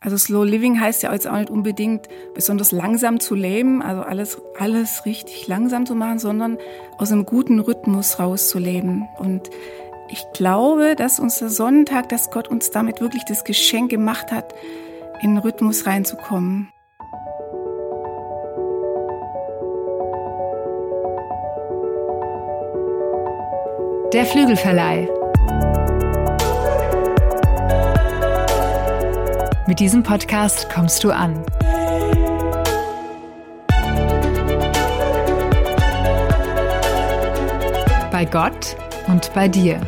Also Slow Living heißt ja jetzt auch nicht unbedingt besonders langsam zu leben, also alles, alles richtig langsam zu machen, sondern aus einem guten Rhythmus rauszuleben. Und ich glaube, dass unser Sonntag, dass Gott uns damit wirklich das Geschenk gemacht hat, in den Rhythmus reinzukommen. Der Flügelverleih. Mit diesem Podcast kommst du an. Bei Gott und bei dir.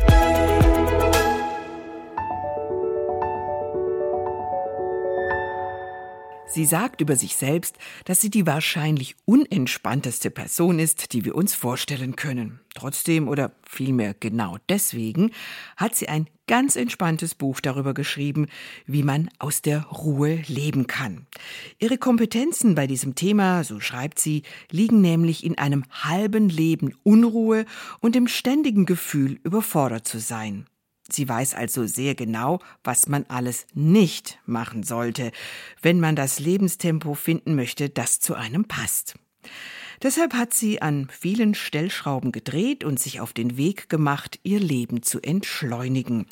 Sie sagt über sich selbst, dass sie die wahrscheinlich unentspannteste Person ist, die wir uns vorstellen können. Trotzdem oder vielmehr genau deswegen hat sie ein ganz entspanntes Buch darüber geschrieben, wie man aus der Ruhe leben kann. Ihre Kompetenzen bei diesem Thema, so schreibt sie, liegen nämlich in einem halben Leben Unruhe und dem ständigen Gefühl, überfordert zu sein. Sie weiß also sehr genau, was man alles nicht machen sollte, wenn man das Lebenstempo finden möchte, das zu einem passt. Deshalb hat sie an vielen Stellschrauben gedreht und sich auf den Weg gemacht, ihr Leben zu entschleunigen.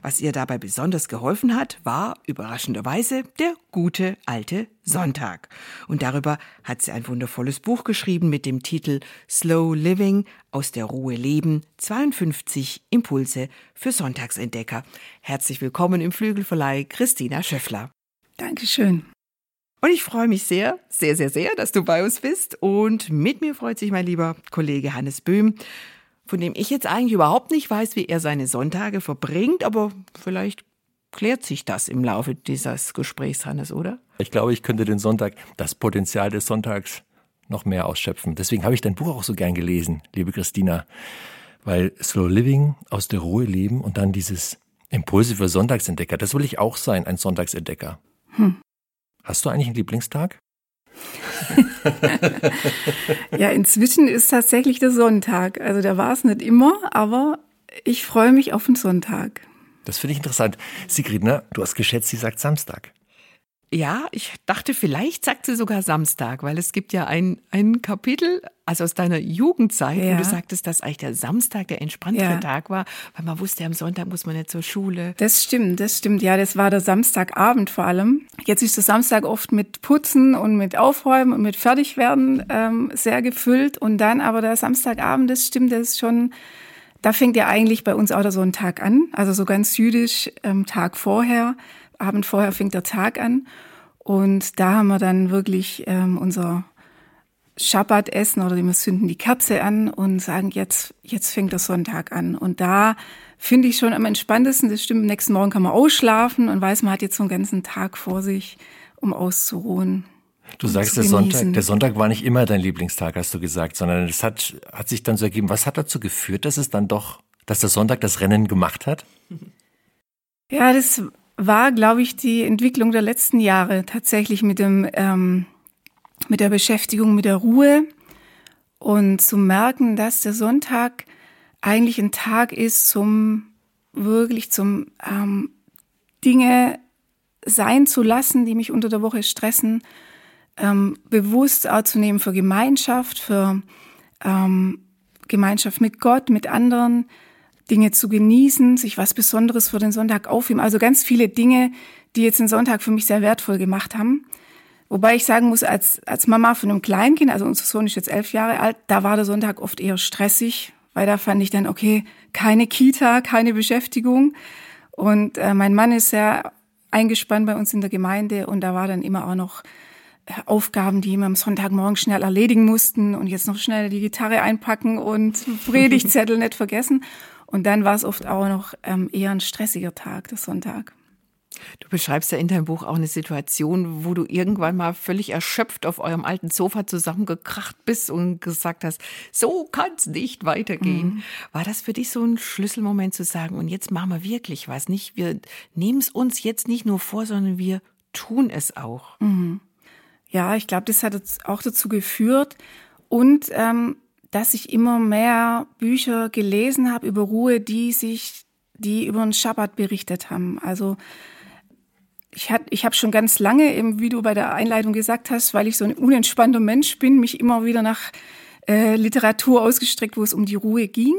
Was ihr dabei besonders geholfen hat, war überraschenderweise der gute alte Sonntag. Und darüber hat sie ein wundervolles Buch geschrieben mit dem Titel Slow Living aus der Ruhe leben 52 Impulse für Sonntagsentdecker. Herzlich willkommen im Flügelverleih Christina Schöffler. Dankeschön. Und ich freue mich sehr, sehr, sehr, sehr, dass du bei uns bist. Und mit mir freut sich mein lieber Kollege Hannes Böhm, von dem ich jetzt eigentlich überhaupt nicht weiß, wie er seine Sonntage verbringt, aber vielleicht klärt sich das im Laufe dieses Gesprächs, Hannes, oder? Ich glaube, ich könnte den Sonntag, das Potenzial des Sonntags noch mehr ausschöpfen. Deswegen habe ich dein Buch auch so gern gelesen, liebe Christina. Weil Slow Living, aus der Ruhe leben und dann dieses Impulse für Sonntagsentdecker, das will ich auch sein, ein Sonntagsentdecker. Hm. Hast du eigentlich einen Lieblingstag? ja, inzwischen ist tatsächlich der Sonntag. Also da war es nicht immer, aber ich freue mich auf den Sonntag. Das finde ich interessant. Sigrid, ne? du hast geschätzt, sie sagt Samstag. Ja, ich dachte, vielleicht sagt sie sogar Samstag, weil es gibt ja ein, ein Kapitel, also aus deiner Jugendzeit, ja. wo du sagtest, dass eigentlich der Samstag der entspanntere ja. Tag war, weil man wusste, am Sonntag muss man nicht zur Schule. Das stimmt, das stimmt. Ja, das war der Samstagabend vor allem. Jetzt ist der Samstag oft mit Putzen und mit Aufräumen und mit Fertigwerden ähm, sehr gefüllt. Und dann aber der Samstagabend, das stimmt, das ist schon, da fängt ja eigentlich bei uns auch so ein Tag an. Also so ganz jüdisch, ähm, Tag vorher Abend vorher fängt der Tag an. Und da haben wir dann wirklich ähm, unser Schabbatessen oder wir zünden die Kerze an und sagen, jetzt, jetzt fängt der Sonntag an. Und da finde ich schon am entspanntesten, das stimmt, am nächsten Morgen kann man ausschlafen und weiß, man hat jetzt so einen ganzen Tag vor sich, um auszuruhen. Du sagst, der Sonntag, der Sonntag war nicht immer dein Lieblingstag, hast du gesagt, sondern es hat, hat sich dann so ergeben. Was hat dazu geführt, dass es dann doch, dass der Sonntag das Rennen gemacht hat? Ja, das war, glaube ich, die Entwicklung der letzten Jahre tatsächlich mit dem ähm, mit der Beschäftigung mit der Ruhe und zu merken, dass der Sonntag eigentlich ein Tag ist zum wirklich zum ähm, Dinge sein zu lassen, die mich unter der Woche stressen, ähm, bewusst auch zu nehmen für Gemeinschaft, für ähm, Gemeinschaft mit Gott, mit anderen, Dinge zu genießen, sich was Besonderes für den Sonntag aufheben. Also ganz viele Dinge, die jetzt den Sonntag für mich sehr wertvoll gemacht haben. Wobei ich sagen muss, als, als Mama von einem Kleinkind, also unser Sohn ist jetzt elf Jahre alt, da war der Sonntag oft eher stressig, weil da fand ich dann, okay, keine Kita, keine Beschäftigung. Und äh, mein Mann ist sehr eingespannt bei uns in der Gemeinde und da war dann immer auch noch äh, Aufgaben, die wir am Sonntagmorgen schnell erledigen mussten und jetzt noch schnell die Gitarre einpacken und Predigtzettel nicht vergessen. Und dann war es oft auch noch ähm, eher ein stressiger Tag, der Sonntag. Du beschreibst ja in deinem Buch auch eine Situation, wo du irgendwann mal völlig erschöpft auf eurem alten Sofa zusammengekracht bist und gesagt hast, so kann es nicht weitergehen. Mhm. War das für dich so ein Schlüsselmoment zu sagen, und jetzt machen wir wirklich was? Nicht, wir nehmen es uns jetzt nicht nur vor, sondern wir tun es auch. Mhm. Ja, ich glaube, das hat auch dazu geführt. Und ähm, dass ich immer mehr Bücher gelesen habe über Ruhe, die sich, die über den Schabbat berichtet haben. Also ich, hat, ich habe schon ganz lange, eben, wie du bei der Einleitung gesagt hast, weil ich so ein unentspannter Mensch bin, mich immer wieder nach äh, Literatur ausgestreckt, wo es um die Ruhe ging.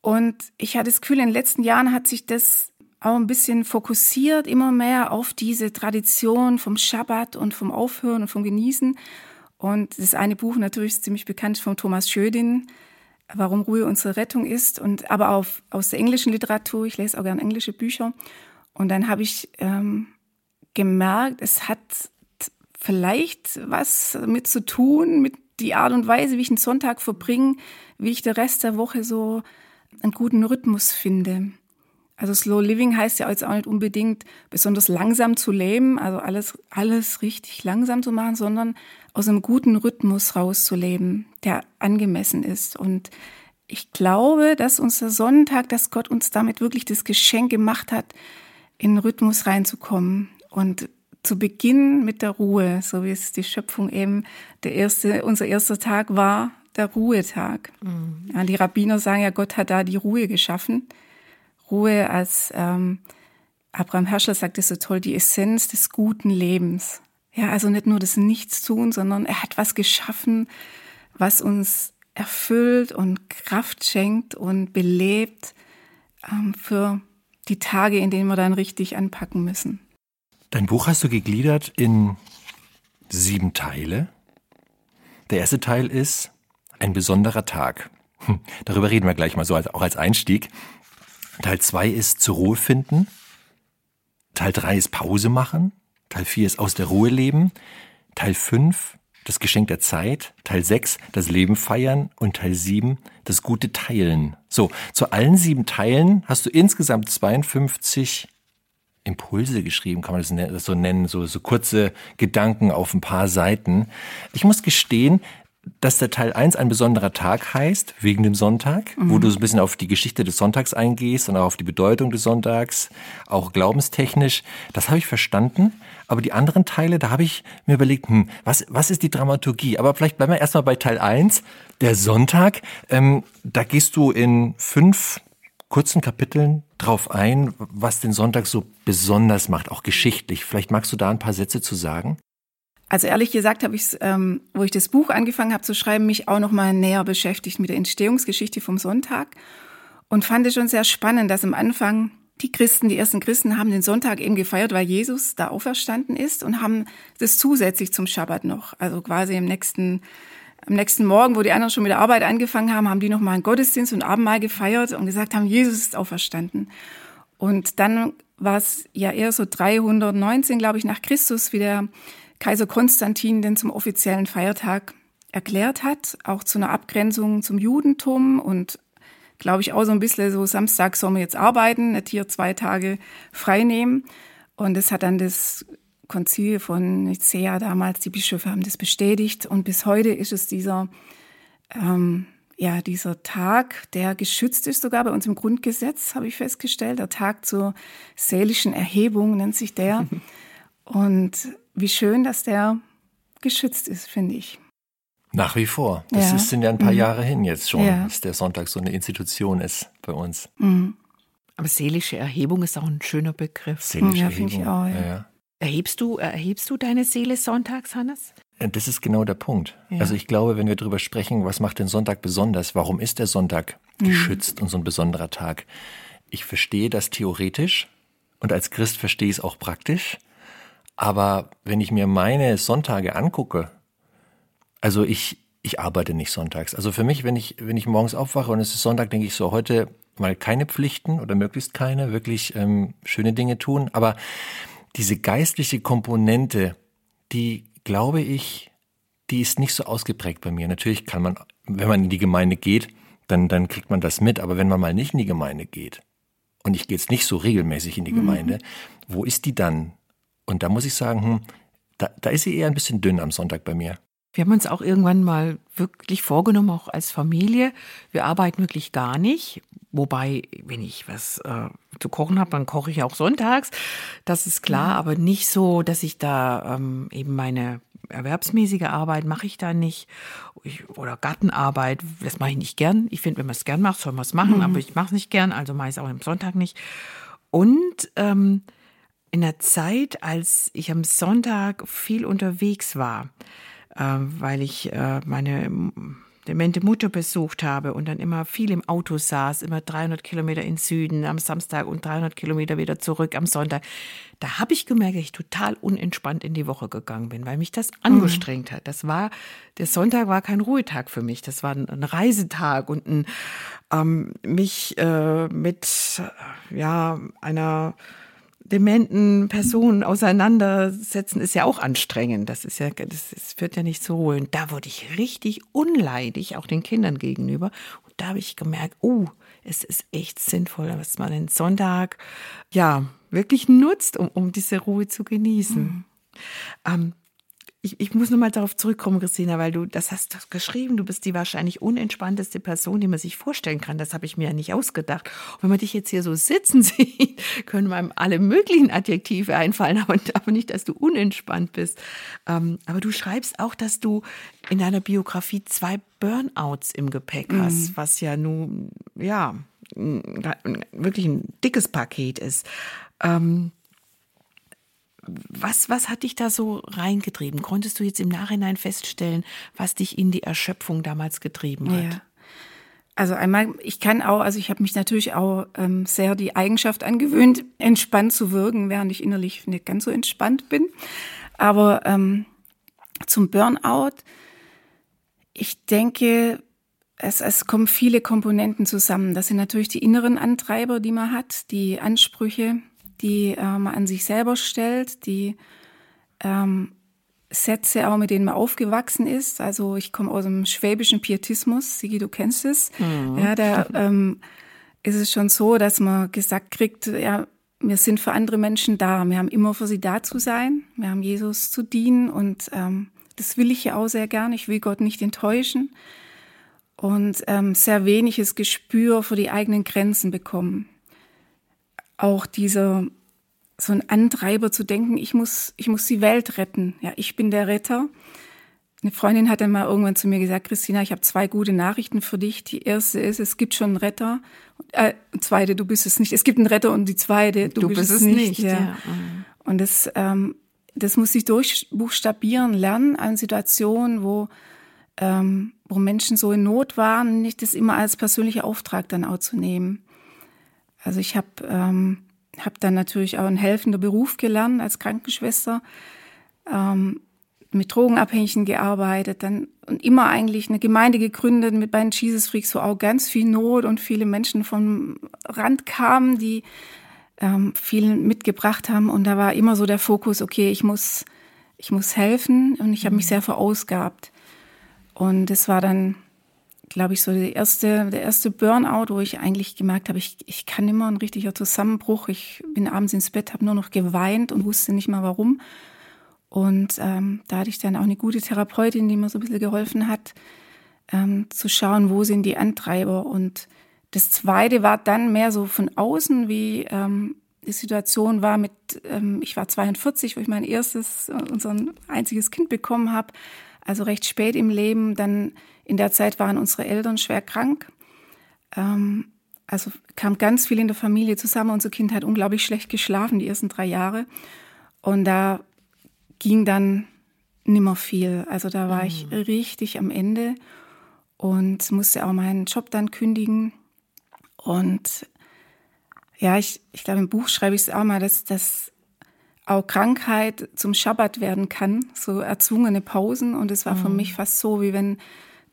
Und ich hatte das Gefühl, in den letzten Jahren hat sich das auch ein bisschen fokussiert, immer mehr auf diese Tradition vom Schabbat und vom Aufhören und vom Genießen. Und das eine Buch natürlich ist ziemlich bekannt von Thomas Schödin, Warum Ruhe unsere Rettung ist. Und aber auch aus der englischen Literatur, ich lese auch gerne englische Bücher. Und dann habe ich ähm, gemerkt, es hat vielleicht was mit zu tun, mit die Art und Weise, wie ich einen Sonntag verbringe, wie ich den Rest der Woche so einen guten Rhythmus finde. Also Slow Living heißt ja jetzt auch nicht unbedingt besonders langsam zu leben, also alles, alles richtig langsam zu machen, sondern aus einem guten Rhythmus rauszuleben, der angemessen ist. Und ich glaube, dass unser Sonntag, dass Gott uns damit wirklich das Geschenk gemacht hat, in den Rhythmus reinzukommen und zu Beginn mit der Ruhe, so wie es die Schöpfung eben der erste, unser erster Tag war, der Ruhetag. Mhm. Ja, die Rabbiner sagen ja, Gott hat da die Ruhe geschaffen. Ruhe als ähm, Abraham Herschel sagt es so toll, die Essenz des guten Lebens. Ja, also nicht nur das Nichtstun, sondern er hat was geschaffen, was uns erfüllt und Kraft schenkt und belebt ähm, für die Tage, in denen wir dann richtig anpacken müssen. Dein Buch hast du gegliedert in sieben Teile. Der erste Teil ist ein besonderer Tag. Hm, darüber reden wir gleich mal so, als, auch als Einstieg. Teil zwei ist zur Ruhe finden. Teil drei ist Pause machen. Teil vier ist aus der Ruhe leben. Teil fünf das Geschenk der Zeit, Teil 6, das Leben feiern und Teil 7, das gute Teilen. So, zu allen sieben Teilen hast du insgesamt 52 Impulse geschrieben, kann man das so nennen, so, so kurze Gedanken auf ein paar Seiten. Ich muss gestehen, dass der Teil 1 ein besonderer Tag heißt, wegen dem Sonntag, mhm. wo du so ein bisschen auf die Geschichte des Sonntags eingehst und auch auf die Bedeutung des Sonntags, auch glaubenstechnisch. Das habe ich verstanden. Aber die anderen Teile, da habe ich mir überlegt, hm, was, was ist die Dramaturgie? Aber vielleicht bleiben wir erstmal bei Teil 1, der Sonntag. Ähm, da gehst du in fünf kurzen Kapiteln drauf ein, was den Sonntag so besonders macht, auch geschichtlich. Vielleicht magst du da ein paar Sätze zu sagen? Also ehrlich gesagt habe ich, ähm, wo ich das Buch angefangen habe zu schreiben, mich auch noch mal näher beschäftigt mit der Entstehungsgeschichte vom Sonntag und fand es schon sehr spannend, dass am Anfang die Christen, die ersten Christen haben den Sonntag eben gefeiert, weil Jesus da auferstanden ist und haben das zusätzlich zum Schabbat noch. Also quasi im nächsten, am nächsten Morgen, wo die anderen schon mit der Arbeit angefangen haben, haben die noch mal einen Gottesdienst und Abendmahl gefeiert und gesagt haben, Jesus ist auferstanden. Und dann war es ja eher so 319, glaube ich, nach Christus, wie der Kaiser Konstantin den zum offiziellen Feiertag erklärt hat, auch zu einer Abgrenzung zum Judentum und glaube ich auch so ein bisschen so Samstag sollen wir jetzt arbeiten, nicht hier zwei Tage frei nehmen. Und es hat dann das Konzil von Nicea damals, die Bischöfe haben das bestätigt und bis heute ist es dieser, ähm, ja, dieser Tag, der geschützt ist sogar bei uns im Grundgesetz, habe ich festgestellt. Der Tag zur seelischen Erhebung nennt sich der. Und wie schön, dass der geschützt ist, finde ich. Nach wie vor. Das ja. sind ja ein paar mhm. Jahre hin jetzt schon, ja. dass der Sonntag so eine Institution ist bei uns. Mhm. Aber seelische Erhebung ist auch ein schöner Begriff. Seelische ja, Erhebung. Ich auch, ja. Erhebst du, erhebst du deine Seele sonntags, Hannes? Äh, das ist genau der Punkt. Also ich glaube, wenn wir darüber sprechen, was macht den Sonntag besonders? Warum ist der Sonntag mhm. geschützt und so ein besonderer Tag? Ich verstehe das theoretisch und als Christ verstehe ich es auch praktisch. Aber wenn ich mir meine Sonntage angucke, also ich, ich arbeite nicht sonntags. Also für mich, wenn ich, wenn ich morgens aufwache und es ist Sonntag, denke ich so, heute mal keine Pflichten oder möglichst keine, wirklich ähm, schöne Dinge tun. Aber diese geistliche Komponente, die glaube ich, die ist nicht so ausgeprägt bei mir. Natürlich kann man, wenn man in die Gemeinde geht, dann, dann kriegt man das mit. Aber wenn man mal nicht in die Gemeinde geht, und ich gehe jetzt nicht so regelmäßig in die mhm. Gemeinde, wo ist die dann? Und da muss ich sagen, hm, da, da ist sie eher ein bisschen dünn am Sonntag bei mir. Wir haben uns auch irgendwann mal wirklich vorgenommen, auch als Familie. Wir arbeiten wirklich gar nicht. Wobei, wenn ich was äh, zu kochen habe, dann koche ich auch sonntags. Das ist klar, aber nicht so, dass ich da ähm, eben meine erwerbsmäßige Arbeit mache ich da nicht. Ich, oder Gartenarbeit, das mache ich nicht gern. Ich finde, wenn man es gern macht, soll man es machen, mhm. aber ich mache es nicht gern, also mache ich es auch am Sonntag nicht. Und ähm, in der Zeit, als ich am Sonntag viel unterwegs war, äh, weil ich äh, meine demente Mutter besucht habe und dann immer viel im Auto saß, immer 300 Kilometer in Süden am Samstag und 300 Kilometer wieder zurück am Sonntag, da habe ich gemerkt, dass ich total unentspannt in die Woche gegangen bin, weil mich das angestrengt hat. Das war, der Sonntag war kein Ruhetag für mich, das war ein, Reisetag und ein, ähm, mich äh, mit ja einer dementen Personen auseinandersetzen, ist ja auch anstrengend. Das ist ja, das, das führt ja nicht zur Ruhe. Und da wurde ich richtig unleidig, auch den Kindern gegenüber. Und da habe ich gemerkt, oh, es ist echt sinnvoll, dass man den Sonntag, ja, wirklich nutzt, um, um diese Ruhe zu genießen. Mhm. Ähm, ich, ich muss nochmal darauf zurückkommen, Christina, weil du das hast geschrieben, du bist die wahrscheinlich unentspannteste Person, die man sich vorstellen kann. Das habe ich mir ja nicht ausgedacht. Und wenn man dich jetzt hier so sitzen sieht, können einem alle möglichen Adjektive einfallen, aber, aber nicht, dass du unentspannt bist. Ähm, aber du schreibst auch, dass du in deiner Biografie zwei Burnouts im Gepäck hast, mhm. was ja nun, ja, wirklich ein dickes Paket ist. Ähm, was, was hat dich da so reingetrieben? Konntest du jetzt im Nachhinein feststellen, was dich in die Erschöpfung damals getrieben hat? Ja. Also einmal, ich kann auch, also ich habe mich natürlich auch ähm, sehr die Eigenschaft angewöhnt, entspannt zu wirken, während ich innerlich nicht ganz so entspannt bin. Aber ähm, zum Burnout, ich denke, es, es kommen viele Komponenten zusammen. Das sind natürlich die inneren Antreiber, die man hat, die Ansprüche, die äh, man an sich selber stellt, die ähm, Sätze auch, mit denen man aufgewachsen ist. Also ich komme aus dem schwäbischen Pietismus, Sigi, du kennst es. Mhm. Ja, da ähm, ist es schon so, dass man gesagt kriegt, ja, wir sind für andere Menschen da. Wir haben immer für sie da zu sein. Wir haben Jesus zu dienen und ähm, das will ich ja auch sehr gern. Ich will Gott nicht enttäuschen und ähm, sehr weniges Gespür für die eigenen Grenzen bekommen auch dieser so ein Antreiber zu denken, ich muss, ich muss die Welt retten. Ja, ich bin der Retter. Eine Freundin hat dann mal irgendwann zu mir gesagt, Christina, ich habe zwei gute Nachrichten für dich. Die erste ist, es gibt schon einen Retter. Äh, zweite, du bist es nicht. Es gibt einen Retter und die zweite, du, du bist, bist, es nicht. nicht ja. ja. Und das, ähm, das muss ich durchbuchstabieren lernen an Situationen, wo, ähm, wo Menschen so in Not waren, nicht das immer als persönlicher Auftrag dann auch zu nehmen. Also ich habe ähm, hab dann natürlich auch einen helfenden Beruf gelernt als Krankenschwester, ähm, mit Drogenabhängigen gearbeitet, dann und immer eigentlich eine Gemeinde gegründet mit bei den Jesus Freaks, wo auch ganz viel Not und viele Menschen vom Rand kamen, die ähm, viel mitgebracht haben. Und da war immer so der Fokus, okay, ich muss, ich muss helfen und ich habe mich mhm. sehr verausgabt. Und das war dann glaube ich, so der erste, der erste Burnout, wo ich eigentlich gemerkt habe, ich, ich kann immer ein richtiger Zusammenbruch. Ich bin abends ins Bett, habe nur noch geweint und wusste nicht mal warum. Und ähm, da hatte ich dann auch eine gute Therapeutin, die mir so ein bisschen geholfen hat, ähm, zu schauen, wo sind die Antreiber. Und das Zweite war dann mehr so von außen, wie ähm, die Situation war mit, ähm, ich war 42, wo ich mein erstes, unser einziges Kind bekommen habe, also recht spät im Leben, dann in der Zeit waren unsere Eltern schwer krank. Ähm, also kam ganz viel in der Familie zusammen. Unser Kind hat unglaublich schlecht geschlafen die ersten drei Jahre. Und da ging dann nimmer viel. Also da war mhm. ich richtig am Ende und musste auch meinen Job dann kündigen. Und ja, ich, ich glaube, im Buch schreibe ich es auch mal, dass, dass auch Krankheit zum Schabbat werden kann, so erzwungene Pausen. Und es war mhm. für mich fast so, wie wenn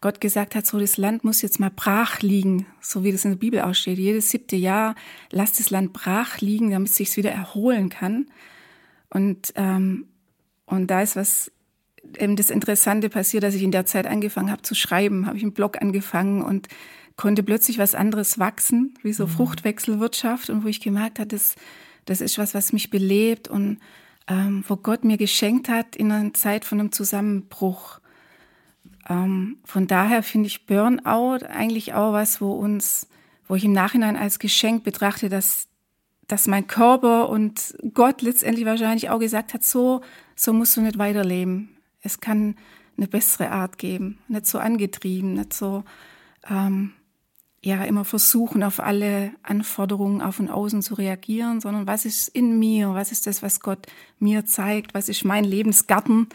Gott gesagt hat, so das Land muss jetzt mal brach liegen, so wie das in der Bibel aussteht. Jedes siebte Jahr lasst das Land brach liegen, damit es sich wieder erholen kann. Und, ähm, und da ist was eben das Interessante passiert, dass ich in der Zeit angefangen habe zu schreiben, habe ich einen Blog angefangen und konnte plötzlich was anderes wachsen, wie so mhm. Fruchtwechselwirtschaft und wo ich gemerkt habe, das, das ist was, was mich belebt und ähm, wo Gott mir geschenkt hat in einer Zeit von einem Zusammenbruch. Ähm, von daher finde ich Burnout eigentlich auch was, wo uns, wo ich im Nachhinein als Geschenk betrachte, dass, dass mein Körper und Gott letztendlich wahrscheinlich auch gesagt hat, so, so musst du nicht weiterleben. Es kann eine bessere Art geben, nicht so angetrieben, nicht so, ähm, ja immer versuchen, auf alle Anforderungen auf und außen zu reagieren, sondern was ist in mir, was ist das, was Gott mir zeigt, was ist mein Lebensgarten,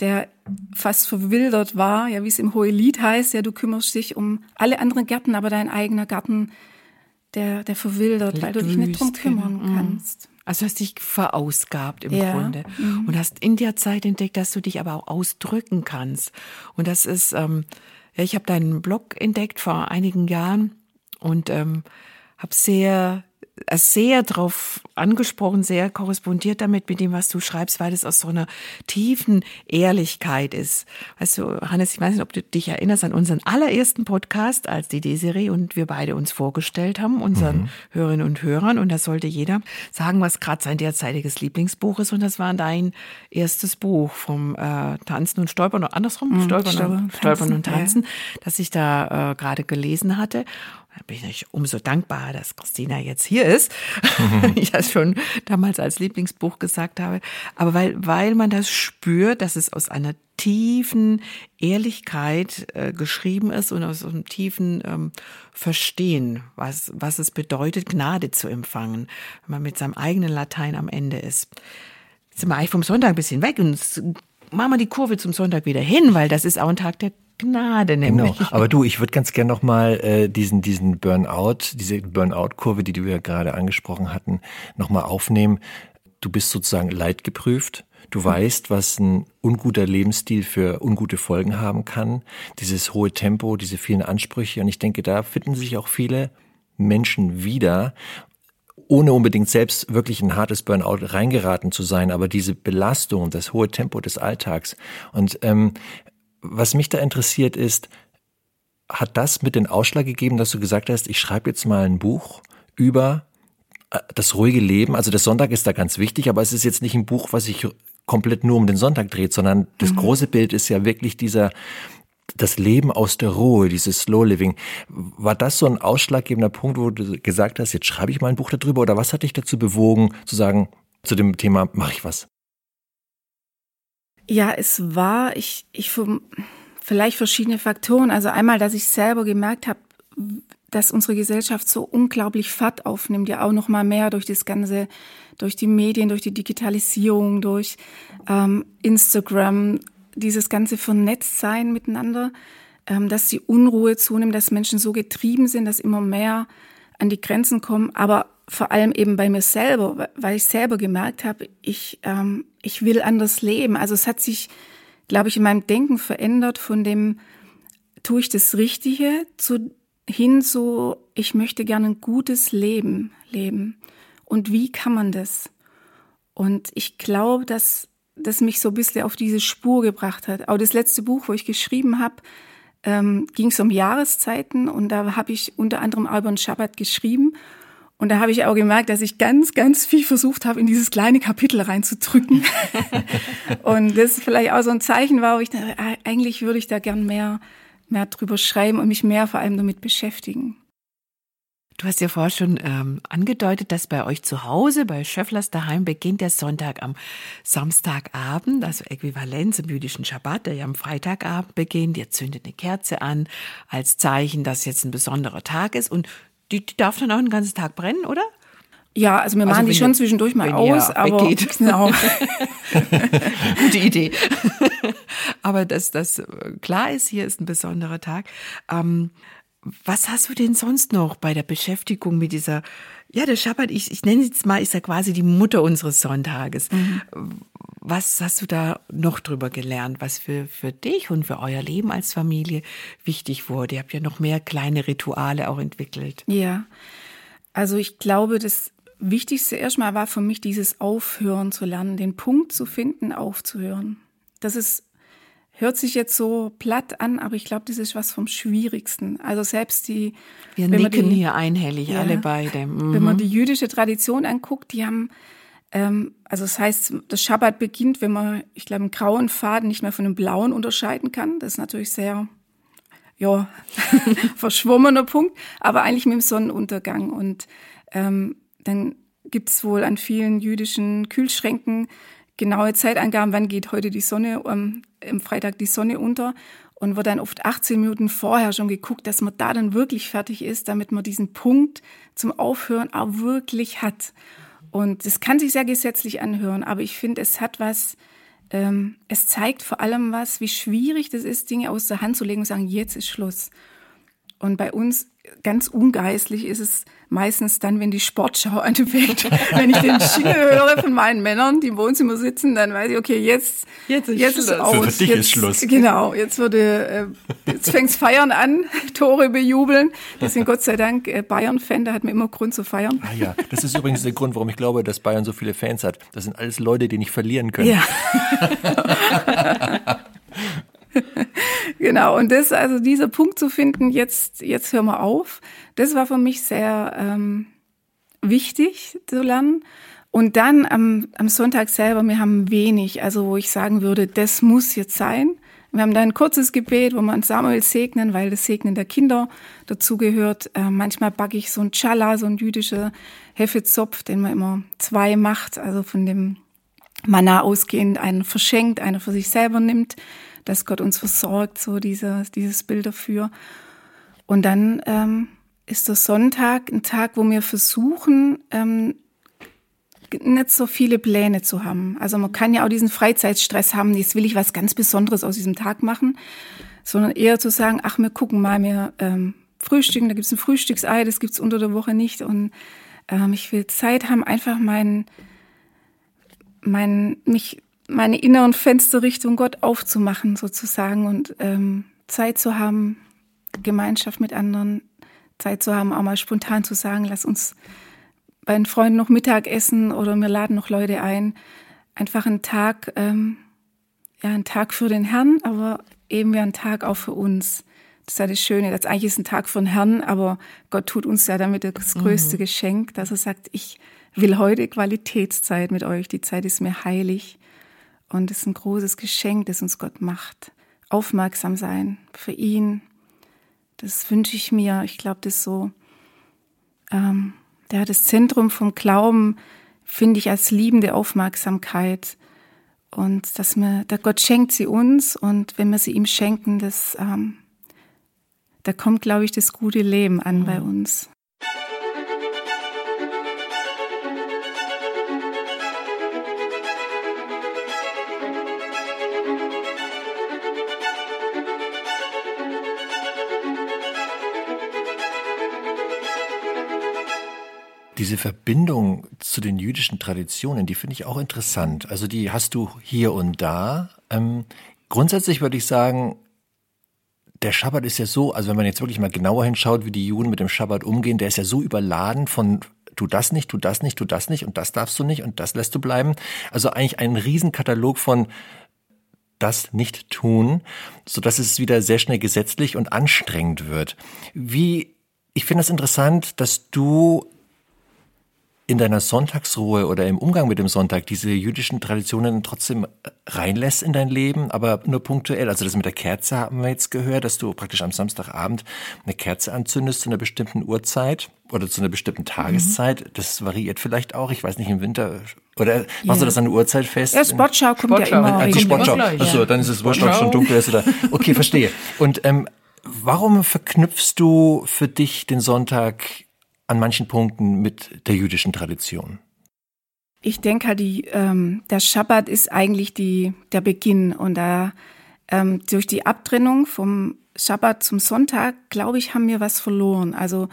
der fast verwildert war, ja, wie es im Hohelied heißt, ja, du kümmerst dich um alle anderen Gärten, aber dein eigener Garten, der, der verwildert, weil du dich nicht drum kümmern Mhm. kannst. Also hast dich verausgabt im Ja. Grunde und hast in der Zeit entdeckt, dass du dich aber auch ausdrücken kannst. Und das ist, ähm, ja, ich habe deinen Blog entdeckt vor einigen Jahren und ähm, habe sehr sehr darauf angesprochen, sehr korrespondiert damit mit dem, was du schreibst, weil das aus so einer tiefen Ehrlichkeit ist. Weißt du, Hannes, ich weiß nicht, ob du dich erinnerst an unseren allerersten Podcast, als die Desiree und wir beide uns vorgestellt haben, unseren Hörerinnen und Hörern. Und da sollte jeder sagen, was gerade sein derzeitiges Lieblingsbuch ist. Und das war dein erstes Buch vom äh, Tanzen und Stolpern oder andersrum, Stolpern, Stolpern und, Stolpern und Tanzen, Tanzen, das ich da äh, gerade gelesen hatte. Da bin ich umso dankbar, dass Christina jetzt hier ist. ich das schon damals als Lieblingsbuch gesagt habe. Aber weil, weil man das spürt, dass es aus einer tiefen Ehrlichkeit äh, geschrieben ist und aus einem tiefen ähm, Verstehen, was, was es bedeutet, Gnade zu empfangen, wenn man mit seinem eigenen Latein am Ende ist. Jetzt sind wir eigentlich vom Sonntag ein bisschen weg und machen wir die Kurve zum Sonntag wieder hin, weil das ist auch ein Tag der Gnade, nämlich. Genau. Aber du, ich würde ganz gern nochmal äh, diesen, diesen Burnout, diese Burnout-Kurve, die du ja gerade angesprochen hatten, nochmal aufnehmen. Du bist sozusagen leidgeprüft. Du weißt, was ein unguter Lebensstil für ungute Folgen haben kann. Dieses hohe Tempo, diese vielen Ansprüche. Und ich denke, da finden sich auch viele Menschen wieder, ohne unbedingt selbst wirklich ein hartes Burnout reingeraten zu sein, aber diese Belastung, das hohe Tempo des Alltags. Und ähm, was mich da interessiert ist, hat das mit den Ausschlag gegeben, dass du gesagt hast, ich schreibe jetzt mal ein Buch über äh, das ruhige Leben. Also der Sonntag ist da ganz wichtig, aber es ist jetzt nicht ein Buch, was sich komplett nur um den Sonntag dreht, sondern das große Bild ist ja wirklich dieser das Leben aus der Ruhe, dieses Slow Living. War das so ein ausschlaggebender Punkt, wo du gesagt hast, jetzt schreibe ich mal ein Buch darüber oder was hat dich dazu bewogen zu sagen, zu dem Thema mache ich was? Ja, es war, ich, ich, vielleicht verschiedene Faktoren. Also einmal, dass ich selber gemerkt habe, dass unsere Gesellschaft so unglaublich Fahrt aufnimmt, ja auch noch mal mehr durch das ganze, durch die Medien, durch die Digitalisierung, durch ähm, Instagram, dieses ganze Vernetztsein miteinander, ähm, dass die Unruhe zunimmt, dass Menschen so getrieben sind, dass immer mehr an die Grenzen kommen, aber vor allem eben bei mir selber, weil ich selber gemerkt habe, ich, ähm, ich will anders leben. Also es hat sich, glaube ich, in meinem Denken verändert von dem, tue ich das Richtige, zu hin so, ich möchte gerne ein gutes Leben leben. Und wie kann man das? Und ich glaube, dass das mich so ein bisschen auf diese Spur gebracht hat. Auch das letzte Buch, wo ich geschrieben habe, ähm, ging es um Jahreszeiten und da habe ich unter anderem Albert Schabbat geschrieben. Und da habe ich auch gemerkt, dass ich ganz, ganz viel versucht habe, in dieses kleine Kapitel reinzudrücken. und das vielleicht auch so ein Zeichen war, wo ich dachte, eigentlich würde ich da gern mehr mehr drüber schreiben und mich mehr vor allem damit beschäftigen. Du hast ja vorher schon ähm, angedeutet, dass bei euch zu Hause, bei Schöfflers daheim, beginnt der Sonntag am Samstagabend, also äquivalent zum jüdischen Schabbat, der ja am Freitagabend beginnt. Ihr zündet eine Kerze an, als Zeichen, dass jetzt ein besonderer Tag ist. Und die, die darf dann auch den ganzen Tag brennen, oder? Ja, also wir machen Also die schon ihr- zwischendurch mal aus, aber weggeht. genau. Gute Idee. Aber dass das klar ist, hier ist ein besonderer Tag. Ähm, was hast du denn sonst noch bei der Beschäftigung mit dieser, ja, der Schabbat, ich, ich nenne jetzt mal, ist ja quasi die Mutter unseres Sonntages. Was hast du da noch drüber gelernt, was für, für dich und für euer Leben als Familie wichtig wurde? Ihr habt ja noch mehr kleine Rituale auch entwickelt. Ja, also ich glaube, das Wichtigste erstmal war für mich dieses Aufhören zu lernen, den Punkt zu finden, aufzuhören. Das ist, hört sich jetzt so platt an, aber ich glaube, das ist was vom Schwierigsten. Also selbst die, Wir nicken die- hier einhellig, Ja. alle beide. Mhm. wenn man die jüdische Tradition anguckt, die haben, ähm, also das heißt, das Schabbat beginnt, wenn man, ich glaube, einen grauen Faden nicht mehr von einem blauen unterscheiden kann. Das ist natürlich sehr, ja, verschwommener Punkt, aber eigentlich mit dem Sonnenuntergang. Und ähm, dann gibt's wohl an vielen jüdischen Kühlschränken genaue Zeitangaben, wann geht heute die Sonne, ähm, am Freitag die Sonne unter. und wird dann oft 18 Minuten vorher schon geguckt, dass man da dann wirklich fertig ist, damit man diesen Punkt zum Aufhören auch wirklich hat. Und das kann sich sehr gesetzlich anhören, aber ich finde, es hat was, ähm, es zeigt vor allem was, wie schwierig das ist, Dinge aus der Hand zu legen und sagen, jetzt ist Schluss. Und bei uns ganz ungeistlich ist es meistens dann, wenn die Sportschau anfängt. wenn ich den Jingle höre von meinen Männern, die im Wohnzimmer sitzen, dann weiß ich, okay, jetzt, jetzt ist, jetzt Schluss. ist aus. Für dich jetzt, ist Schluss. Genau, jetzt würde, äh, jetzt fängt's Feiern an, Tore bejubeln. Wir sind Gott sei Dank äh, Bayern-Fan, da hat man immer Grund zu feiern. Ah ja, das ist übrigens der Grund, warum ich glaube, dass Bayern so viele Fans hat. Das sind alles Leute, die nicht verlieren können. Ja. genau, und das, also dieser Punkt zu finden, jetzt, jetzt hör mal auf, das war für mich sehr ähm, wichtig zu lernen. Und dann am, am Sonntag selber, wir haben wenig, also wo ich sagen würde, das muss jetzt sein. Wir haben da ein kurzes Gebet, wo wir an Samuel segnen, weil das Segnen der Kinder dazugehört. Äh, manchmal backe ich so ein Chala, so ein jüdischer Hefezopf, den man immer zwei macht, also von dem Mana ausgehend einen verschenkt, einer für sich selber nimmt dass Gott uns versorgt, so dieser, dieses Bild dafür. Und dann ähm, ist der Sonntag ein Tag, wo wir versuchen, ähm, nicht so viele Pläne zu haben. Also man kann ja auch diesen Freizeitstress haben, jetzt will ich was ganz Besonderes aus diesem Tag machen, sondern eher zu sagen, ach, wir gucken mal, wir ähm, frühstücken, da gibt's ein Frühstücksei, das gibt's unter der Woche nicht und ähm, ich will Zeit haben, einfach mein, mein, mich meine inneren Fenster Richtung Gott aufzumachen sozusagen und ähm, Zeit zu haben, Gemeinschaft mit anderen, Zeit zu haben, auch mal spontan zu sagen, lass uns bei den Freunden noch Mittag essen oder wir laden noch Leute ein. Einfach ein Tag, ähm, ja, ein Tag für den Herrn, aber eben ja ein Tag auch für uns. Das ist ja das Schöne, das eigentlich ist ein Tag für den Herrn, aber Gott tut uns ja damit das größte mhm. Geschenk, dass er sagt, ich will heute Qualitätszeit mit euch. Die Zeit ist mir heilig. Und es ist ein großes Geschenk, das uns Gott macht. Aufmerksam sein für ihn. Das wünsche ich mir. Ich glaube, das ist so, ähm, ja, das Zentrum vom Glauben finde ich als liebende Aufmerksamkeit. Und dass mir, der Gott schenkt sie uns und wenn wir sie ihm schenken, das, ähm, da kommt, glaube ich, das gute Leben an mhm. bei uns. Diese Verbindung zu den jüdischen Traditionen, die finde ich auch interessant. Also die hast du hier und da. Ähm, grundsätzlich würde ich sagen, der Schabbat ist ja so, also wenn man jetzt wirklich mal genauer hinschaut, wie die Juden mit dem Schabbat umgehen, der ist ja so überladen von tu das nicht, tu das nicht, tu das nicht und das darfst du nicht und das lässt du bleiben. Also eigentlich ein Riesenkatalog von das nicht tun, so dass es wieder sehr schnell gesetzlich und anstrengend wird. Wie ich finde das interessant, dass du in deiner Sonntagsruhe oder im Umgang mit dem Sonntag diese jüdischen Traditionen trotzdem reinlässt in dein Leben, aber nur punktuell. Also das mit der Kerze haben wir jetzt gehört, dass du praktisch am Samstagabend eine Kerze anzündest zu einer bestimmten Uhrzeit oder zu einer bestimmten Tageszeit. Mhm. Das variiert vielleicht auch. Ich weiß nicht, im Winter oder machst ja. du das an der Uhrzeit fest? Ja, Sportschau kommt Sportschau. ja immer. Also Sportschau. Achso, dann ist es wurscht, ob schon dunkel ist oder. Okay, verstehe. Und ähm, warum verknüpfst du für dich den Sonntag an manchen Punkten mit der jüdischen Tradition? Ich denke die, ähm, der Schabbat ist eigentlich die, der Beginn und da ähm, durch die Abtrennung vom Schabbat zum Sonntag, glaube ich, haben wir was verloren. Also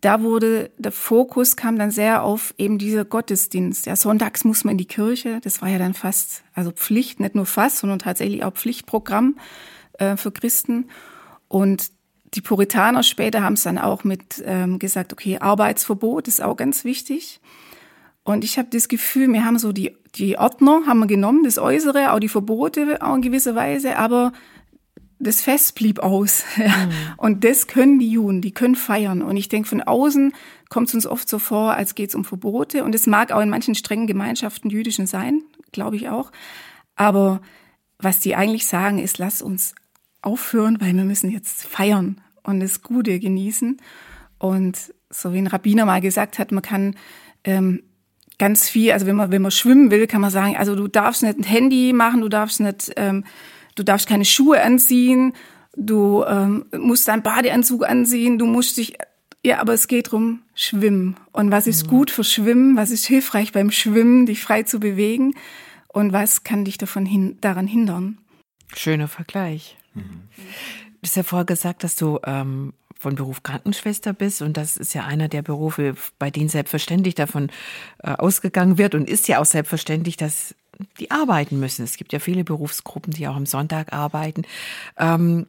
da wurde, der Fokus kam dann sehr auf eben dieser Gottesdienst. Ja, sonntags muss man in die Kirche. Das war ja dann fast, also Pflicht, nicht nur fast, sondern tatsächlich auch Pflichtprogramm äh, für Christen. Und die Puritaner später haben es dann auch mit ähm, gesagt, okay, Arbeitsverbot ist auch ganz wichtig. Und ich habe das Gefühl, wir haben so die, die Ordner haben wir genommen, das Äußere, auch die Verbote auch in gewisser Weise, aber das Fest blieb aus. Mhm. Und das können die Juden, die können feiern. Und ich denke, von außen kommt es uns oft so vor, als geht es um Verbote. Und es mag auch in manchen strengen Gemeinschaften jüdischen sein, glaube ich auch. Aber was die eigentlich sagen, ist, lass uns aufhören, weil wir müssen jetzt feiern und das Gute genießen. Und so wie ein Rabbiner mal gesagt hat, man kann ähm, ganz viel, also wenn man, wenn man schwimmen will, kann man sagen, also du darfst nicht ein Handy machen, du darfst nicht, ähm, du darfst keine Schuhe anziehen du ähm, musst deinen Badeanzug anziehen, du musst dich, ja, aber es geht drum Schwimmen. Und was ist mhm. gut für Schwimmen? Was ist hilfreich beim Schwimmen, dich frei zu bewegen? Und was kann dich davon hin, daran hindern? Schöner Vergleich. Mhm. Du hast ja vorher gesagt, dass du ähm, von Beruf Krankenschwester bist und das ist ja einer der Berufe, bei denen selbstverständlich davon äh, ausgegangen wird und ist ja auch selbstverständlich, dass die arbeiten müssen. Es gibt ja viele Berufsgruppen, die auch am Sonntag arbeiten. Ähm,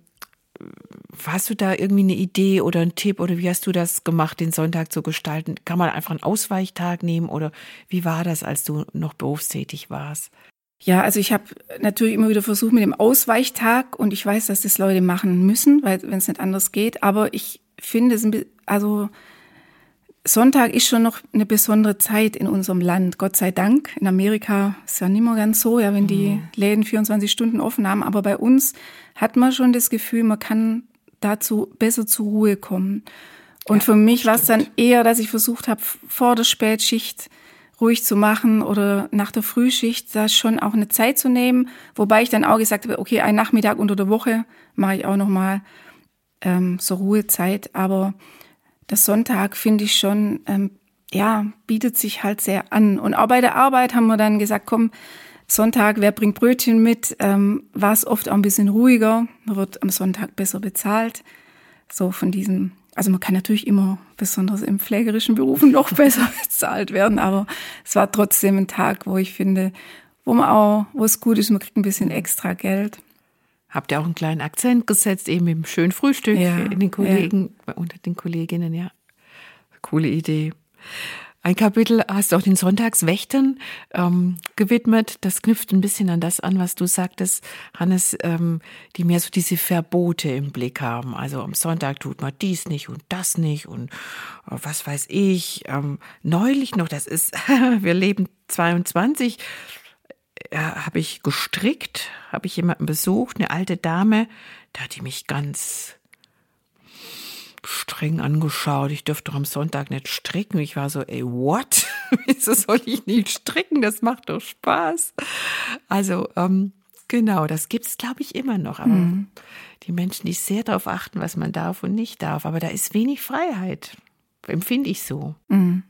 hast du da irgendwie eine Idee oder einen Tipp oder wie hast du das gemacht, den Sonntag zu gestalten? Kann man einfach einen Ausweichtag nehmen oder wie war das, als du noch berufstätig warst? Ja, also ich habe natürlich immer wieder versucht mit dem Ausweichtag und ich weiß, dass das Leute machen müssen, weil wenn es nicht anders geht. Aber ich finde es, also Sonntag ist schon noch eine besondere Zeit in unserem Land, Gott sei Dank. In Amerika ist ja nicht mehr ganz so, ja, wenn die mhm. Läden 24 Stunden offen haben. Aber bei uns hat man schon das Gefühl, man kann dazu besser zur Ruhe kommen. Und ja, für mich war es dann eher, dass ich versucht habe, vor der Spätschicht ruhig zu machen oder nach der Frühschicht da schon auch eine Zeit zu nehmen, wobei ich dann auch gesagt habe, okay, ein Nachmittag unter der Woche mache ich auch noch mal ähm, so Ruhezeit, aber der Sonntag finde ich schon, ähm, ja, bietet sich halt sehr an. Und auch bei der Arbeit haben wir dann gesagt, komm, Sonntag, wer bringt Brötchen mit? Ähm, war es oft auch ein bisschen ruhiger. Man wird am Sonntag besser bezahlt. So von diesem also man kann natürlich immer, besonders im pflegerischen Berufen, noch besser bezahlt werden, aber es war trotzdem ein Tag, wo ich finde, wo man auch, wo es gut ist, man kriegt ein bisschen extra Geld. Habt ihr auch einen kleinen Akzent gesetzt, eben im schönen Frühstück ja, in den Kollegen, ja. unter den Kolleginnen, ja. Coole Idee. Ein Kapitel hast du auch den Sonntagswächtern ähm, gewidmet. Das knüpft ein bisschen an das an, was du sagtest, Hannes, ähm, die mehr so diese Verbote im Blick haben. Also am Sonntag tut man dies nicht und das nicht und äh, was weiß ich. Ähm, neulich noch, das ist, wir leben 22, äh, habe ich gestrickt, habe ich jemanden besucht, eine alte Dame, da hat die mich ganz streng angeschaut. Ich dürfte doch am Sonntag nicht stricken. Ich war so, ey, what? Wieso soll ich nicht stricken? Das macht doch Spaß. Also, ähm, genau, das gibt's, glaube ich, immer noch. Aber mhm. die Menschen, die sehr darauf achten, was man darf und nicht darf. Aber da ist wenig Freiheit. Empfinde ich so. Mhm.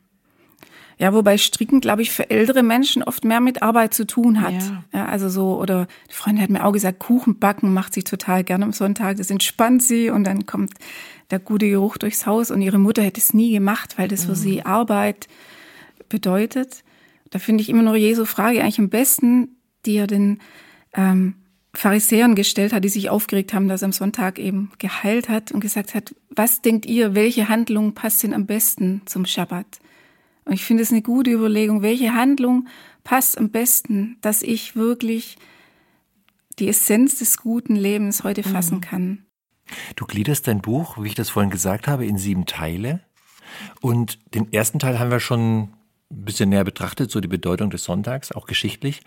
Ja, wobei Stricken, glaube ich, für ältere Menschen oft mehr mit Arbeit zu tun hat. Ja. ja. also so, oder die Freundin hat mir auch gesagt, Kuchen backen macht sie total gerne am Sonntag. Das entspannt sie und dann kommt der gute Geruch durchs Haus und ihre Mutter hätte es nie gemacht, weil das für mhm. sie Arbeit bedeutet. Da finde ich immer noch Jesu Frage eigentlich am besten, die er den ähm, Pharisäern gestellt hat, die sich aufgeregt haben, dass er am Sonntag eben geheilt hat und gesagt hat, was denkt ihr, welche Handlung passt denn am besten zum Schabbat? Und ich finde es eine gute Überlegung, welche Handlung passt am besten, dass ich wirklich die Essenz des guten Lebens heute mhm. fassen kann. Du gliederst dein Buch, wie ich das vorhin gesagt habe, in sieben Teile. Und den ersten Teil haben wir schon ein bisschen näher betrachtet, so die Bedeutung des Sonntags, auch geschichtlich.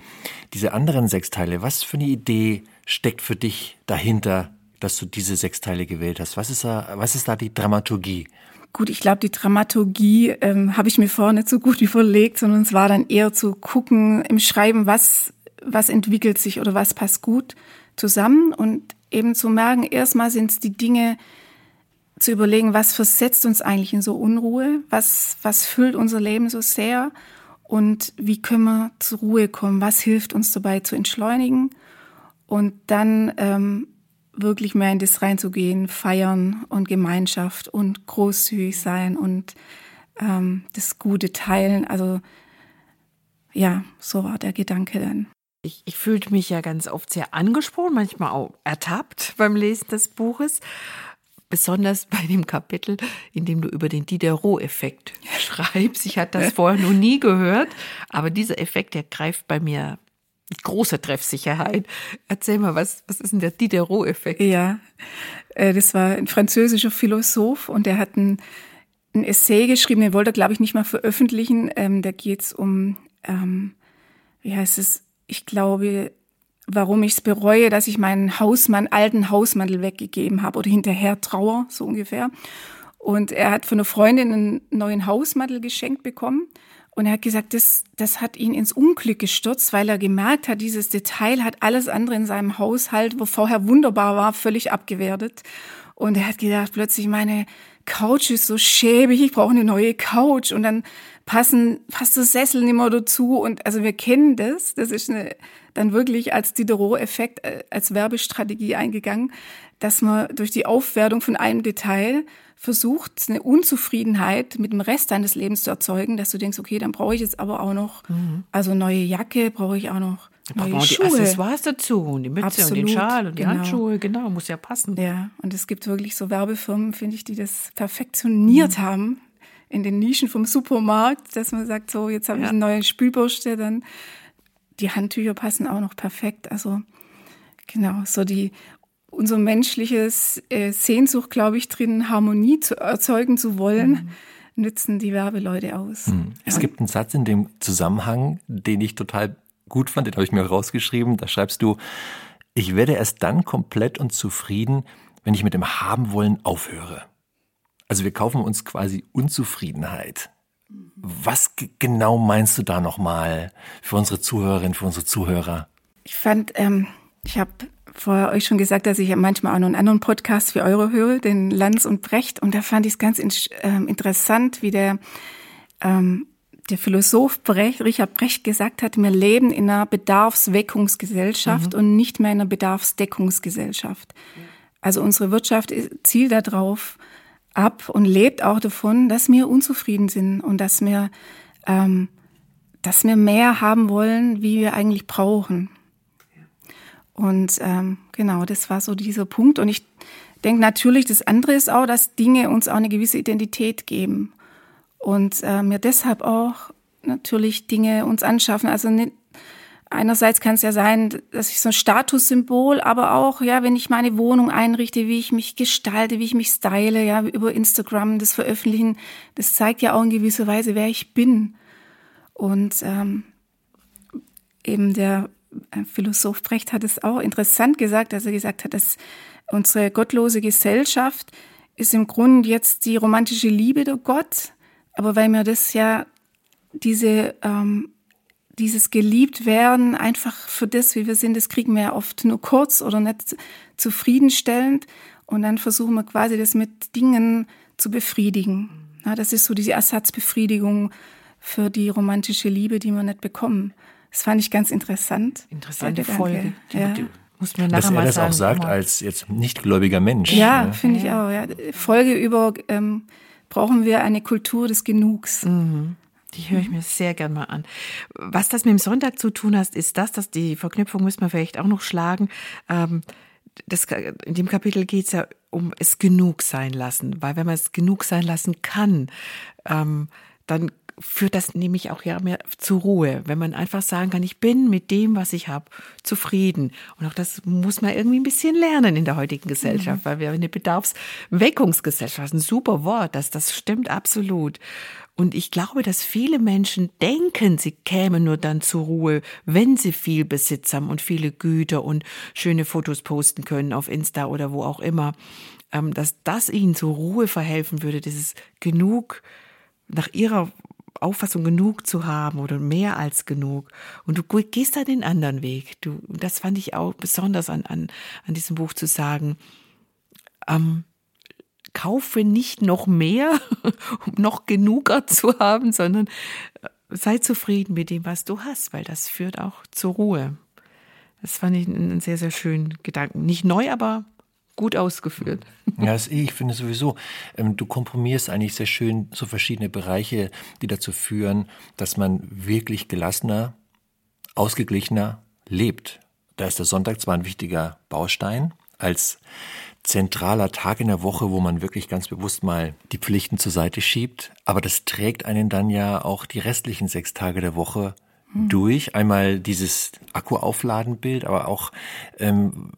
Diese anderen sechs Teile, was für eine Idee steckt für dich dahinter, dass du diese sechs Teile gewählt hast? Was ist da, was ist da die Dramaturgie? Gut, ich glaube, die Dramaturgie ähm, habe ich mir vorher nicht so gut überlegt, sondern es war dann eher zu gucken im Schreiben, was, was entwickelt sich oder was passt gut zusammen und eben zu merken, erstmal sind es die Dinge, zu überlegen, was versetzt uns eigentlich in so Unruhe, was, was füllt unser Leben so sehr und wie können wir zur Ruhe kommen, was hilft uns dabei zu entschleunigen und dann ähm, wirklich mehr in das reinzugehen, feiern und Gemeinschaft und großzügig sein und ähm, das Gute teilen. Also ja, so war der Gedanke dann. Ich, ich fühlte mich ja ganz oft sehr angesprochen, manchmal auch ertappt beim Lesen des Buches. Besonders bei dem Kapitel, in dem du über den Diderot-Effekt schreibst. Ich hatte das vorher noch nie gehört, aber dieser Effekt, der greift bei mir mit großer Treffsicherheit. Erzähl mal, was, was ist denn der Diderot-Effekt? Ja, äh, das war ein französischer Philosoph und der hat ein, ein Essay geschrieben, den wollte er, glaube ich, nicht mal veröffentlichen. Ähm, da geht es um, ähm, wie heißt es, ich glaube, warum ich es bereue, dass ich meinen Hausmann, alten Hausmantel weggegeben habe oder hinterher trauer, so ungefähr. Und er hat von einer Freundin einen neuen Hausmantel geschenkt bekommen Und er hat gesagt, das, das hat ihn ins Unglück gestürzt, weil er gemerkt hat, dieses Detail hat alles andere in seinem Haushalt, wo vorher wunderbar war, völlig abgewertet. Und er hat gedacht, plötzlich meine Couch ist so schäbig, ich brauche eine neue Couch. Und dann passen, passt das Sessel nicht mehr dazu. Und also wir kennen das. Das ist eine, dann wirklich als Diderot-Effekt, äh, als Werbestrategie eingegangen, dass man durch die Aufwertung von einem Detail versucht, eine Unzufriedenheit mit dem Rest deines Lebens zu erzeugen, dass du denkst, okay, dann brauche ich jetzt aber auch noch, mhm. also neue Jacke brauche ich auch noch. Neue brauchen Schuhe. die Accessoires dazu und die Mütze Absolut, und den Schal und die genau. Handschuhe, genau, muss ja passen. Ja, und es gibt wirklich so Werbefirmen, finde ich, die das perfektioniert mhm. haben in den Nischen vom Supermarkt, dass man sagt, so, jetzt habe ja. ich eine neue Spülbürste, dann die Handtücher passen auch noch perfekt. Also genau, so die unser menschliches äh, Sehnsucht, glaube ich, drin, Harmonie zu erzeugen zu wollen, mhm. nützen die Werbeleute aus. Mhm. Es ja. gibt einen Satz in dem Zusammenhang, den ich total gut fand, den habe ich mir rausgeschrieben. Da schreibst du, ich werde erst dann komplett und zufrieden, wenn ich mit dem Haben wollen aufhöre. Also wir kaufen uns quasi Unzufriedenheit. Was genau meinst du da nochmal für unsere Zuhörerinnen, für unsere Zuhörer? Ich fand, ähm, ich habe vorher euch schon gesagt, dass ich manchmal auch noch einen anderen Podcast wie eure höre, den Lanz und Brecht. Und da fand ich es ganz in, ähm, interessant, wie der, ähm, der Philosoph Brecht, Richard Brecht gesagt hat, wir leben in einer Bedarfsweckungsgesellschaft mhm. und nicht mehr in einer Bedarfsdeckungsgesellschaft. Also unsere Wirtschaft zielt darauf ab und lebt auch davon, dass wir unzufrieden sind und dass wir, ähm, dass wir mehr haben wollen, wie wir eigentlich brauchen. Und ähm, genau, das war so dieser Punkt. Und ich denke natürlich, das andere ist auch, dass Dinge uns auch eine gewisse Identität geben. Und äh, wir deshalb auch natürlich Dinge uns anschaffen. Also nicht, einerseits kann es ja sein, dass ich so ein Statussymbol, aber auch, ja, wenn ich meine Wohnung einrichte, wie ich mich gestalte, wie ich mich style, ja, über Instagram, das Veröffentlichen, das zeigt ja auch in gewisser Weise, wer ich bin. Und ähm, eben der Philosoph Brecht hat es auch interessant gesagt, dass er gesagt hat, dass unsere gottlose Gesellschaft ist im Grunde jetzt die romantische Liebe der Gott, aber weil mir das ja diese ähm, dieses geliebt werden einfach für das, wie wir sind, das kriegen wir ja oft nur kurz oder nicht zufriedenstellend und dann versuchen wir quasi das mit Dingen zu befriedigen. Ja, das ist so diese Ersatzbefriedigung für die romantische Liebe, die wir nicht bekommen. Das fand ich ganz interessant. Interessante Folge. Ja. Muss man Dass er das sagen, auch sagt als jetzt nichtgläubiger Mensch. Ja, ne? finde ich auch. Ja. Folge über ähm, brauchen wir eine Kultur des Genugs. Mhm. Die höre ich mir sehr gern mal an. Was das mit dem Sonntag zu tun hat, ist das, dass die Verknüpfung müssen wir vielleicht auch noch schlagen. Ähm, das, in dem Kapitel geht es ja um es genug sein lassen, weil wenn man es genug sein lassen kann, ähm, dann führt das nämlich auch ja mehr zur Ruhe, wenn man einfach sagen kann, ich bin mit dem, was ich habe, zufrieden. Und auch das muss man irgendwie ein bisschen lernen in der heutigen Gesellschaft, mhm. weil wir eine Bedarfsweckungsgesellschaft, ein super Wort, das, das stimmt absolut. Und ich glaube, dass viele Menschen denken, sie kämen nur dann zur Ruhe, wenn sie viel Besitz haben und viele Güter und schöne Fotos posten können auf Insta oder wo auch immer, ähm, dass das ihnen zur Ruhe verhelfen würde, dieses genug nach ihrer Auffassung genug zu haben oder mehr als genug. Und du gehst da den anderen Weg. Du, das fand ich auch besonders an, an, an diesem Buch zu sagen. Ähm, kaufe nicht noch mehr, um noch genuger zu haben, sondern äh, sei zufrieden mit dem, was du hast, weil das führt auch zur Ruhe. Das fand ich einen sehr, sehr schönen Gedanken. Nicht neu, aber gut ausgeführt. Ja, ich finde sowieso, ähm, du komprimierst eigentlich sehr schön so verschiedene Bereiche, die dazu führen, dass man wirklich gelassener, ausgeglichener lebt. Da ist der Sonntag zwar ein wichtiger Baustein als zentraler Tag in der Woche, wo man wirklich ganz bewusst mal die Pflichten zur Seite schiebt, aber das trägt einen dann ja auch die restlichen sechs Tage der Woche hm. durch. Einmal dieses Akkuaufladenbild, aber auch ähm,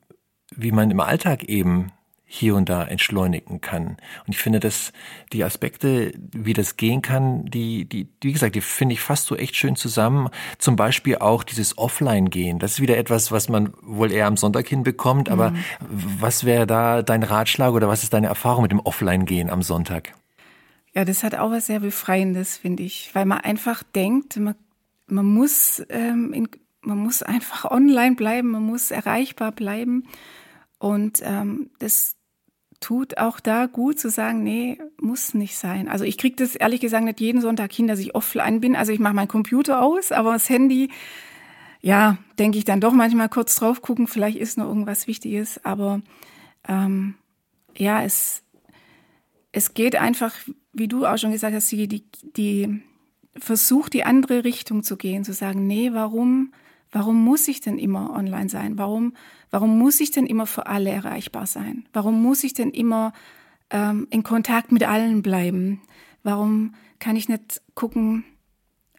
wie man im Alltag eben hier und da entschleunigen kann. Und ich finde, dass die Aspekte, wie das gehen kann, die, die, wie gesagt, die finde ich fast so echt schön zusammen. Zum Beispiel auch dieses Offline-Gehen. Das ist wieder etwas, was man wohl eher am Sonntag hinbekommt. Aber mhm. was wäre da dein Ratschlag oder was ist deine Erfahrung mit dem Offline-Gehen am Sonntag? Ja, das hat auch was sehr Befreiendes, finde ich, weil man einfach denkt, man, man muss, ähm, in, man muss einfach online bleiben, man muss erreichbar bleiben und ähm, das tut auch da gut zu sagen, nee, muss nicht sein. Also ich kriege das ehrlich gesagt nicht jeden Sonntag hin, dass ich offline bin. Also ich mache meinen Computer aus, aber das Handy, ja, denke ich dann doch manchmal kurz drauf gucken, vielleicht ist noch irgendwas Wichtiges. Aber ähm, ja, es, es geht einfach, wie du auch schon gesagt hast, die, die, die versucht, die andere Richtung zu gehen, zu sagen, nee, warum, warum muss ich denn immer online sein? Warum Warum muss ich denn immer für alle erreichbar sein? Warum muss ich denn immer ähm, in Kontakt mit allen bleiben? Warum kann ich nicht gucken,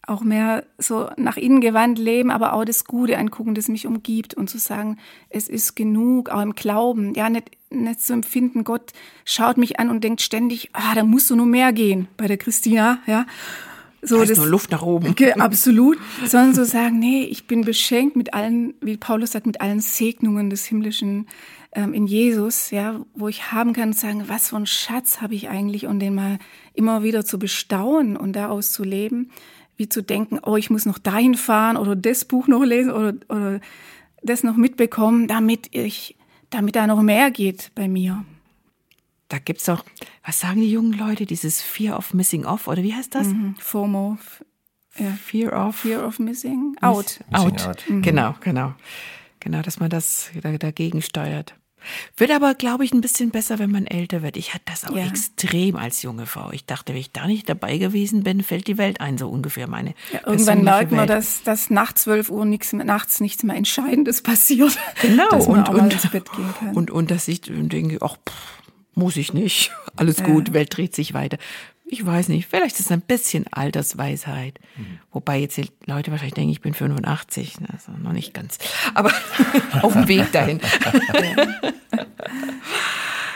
auch mehr so nach innen gewandt leben, aber auch das Gute angucken, das mich umgibt und zu sagen, es ist genug, auch im Glauben, ja, nicht, nicht zu empfinden, Gott schaut mich an und denkt ständig, ah, da musst du nur mehr gehen bei der Christina, ja. So, da ist das, nur Luft nach oben. Absolut. Sondern so sagen, nee, ich bin beschenkt mit allen, wie Paulus sagt, mit allen Segnungen des Himmlischen ähm, in Jesus, ja, wo ich haben kann und sagen, was für ein Schatz habe ich eigentlich und den mal immer wieder zu bestaunen und daraus zu leben, wie zu denken, oh, ich muss noch dahin fahren oder das Buch noch lesen oder, oder das noch mitbekommen, damit ich, damit da noch mehr geht bei mir da gibt es doch, was sagen die jungen Leute, dieses Fear of Missing Off oder wie heißt das? Mhm. FOMO. Ja. Fear of Fear of Missing Out. Missing out. out. Mhm. Genau, genau. Genau, dass man das dagegen steuert. Wird aber, glaube ich, ein bisschen besser, wenn man älter wird. Ich hatte das auch ja. extrem als junge Frau. Ich dachte, wenn ich da nicht dabei gewesen bin, fällt die Welt ein, so ungefähr meine. Ja, irgendwann merkt man, dass, dass nach zwölf Uhr nichts, nachts nichts mehr Entscheidendes passiert. Genau. Dass man und, auch und, ins Bett gehen kann. Und, und dass ich denke, ach, pff, muss ich nicht. Alles ja. gut, Welt dreht sich weiter. Ich weiß nicht, vielleicht ist es ein bisschen Altersweisheit. Mhm. Wobei jetzt die Leute wahrscheinlich denken, ich bin 85, also noch nicht ganz. Aber auf dem Weg dahin.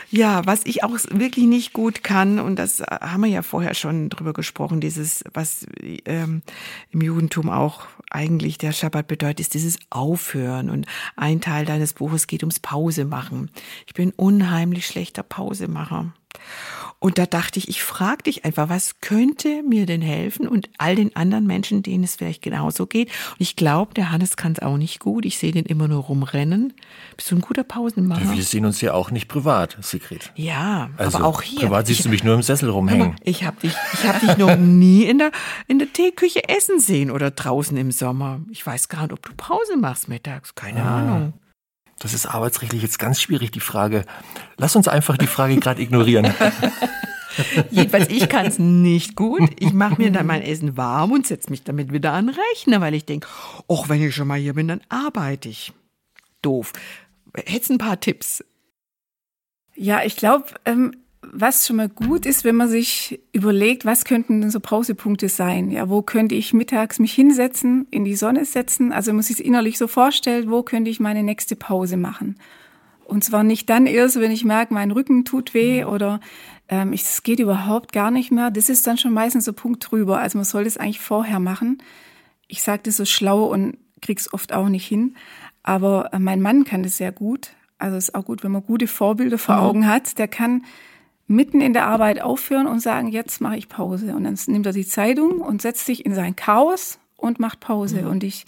Ja, was ich auch wirklich nicht gut kann, und das haben wir ja vorher schon drüber gesprochen, dieses, was ähm, im Judentum auch eigentlich der Schabbat bedeutet, ist dieses Aufhören. Und ein Teil deines Buches geht ums Pause machen. Ich bin unheimlich schlechter Pausemacher. Und da dachte ich, ich frage dich einfach, was könnte mir denn helfen und all den anderen Menschen, denen es vielleicht genauso geht. Und ich glaube, der Hannes kann es auch nicht gut. Ich sehe den immer nur rumrennen. Bist du ein guter Pausenmacher? Wir sehen uns ja auch nicht privat, Sigrid. Ja, also, aber auch hier. Privat siehst ich, du mich nur im Sessel rumhängen. Ich habe dich, ich hab dich noch nie in der, in der Teeküche essen sehen oder draußen im Sommer. Ich weiß gar nicht, ob du Pause machst mittags. Keine ah. Ahnung. Das ist arbeitsrechtlich jetzt ganz schwierig, die Frage. Lass uns einfach die Frage gerade ignorieren. Jedenfalls, ich kann es nicht gut. Ich mache mir dann mein Essen warm und setze mich damit wieder an Rechner, weil ich denke, ach, wenn ich schon mal hier bin, dann arbeite ich. Doof. Hättest ein paar Tipps? Ja, ich glaube, ähm, was schon mal gut ist, wenn man sich überlegt, was könnten denn so Pausepunkte sein? Ja, wo könnte ich mittags mich hinsetzen, in die Sonne setzen? Also wenn man sich es innerlich so vorstellt, wo könnte ich meine nächste Pause machen? Und zwar nicht dann erst, wenn ich merke, mein Rücken tut weh mhm. oder ähm, es geht überhaupt gar nicht mehr. Das ist dann schon meistens so Punkt drüber. Also man soll das eigentlich vorher machen. Ich sage das so schlau und krieg's oft auch nicht hin. Aber äh, mein Mann kann das sehr gut. Also es ist auch gut, wenn man gute Vorbilder vor mhm. Augen hat. Der kann mitten in der Arbeit aufhören und sagen, jetzt mache ich Pause. Und dann nimmt er die Zeitung und setzt sich in sein Chaos und macht Pause. Mhm. Und ich,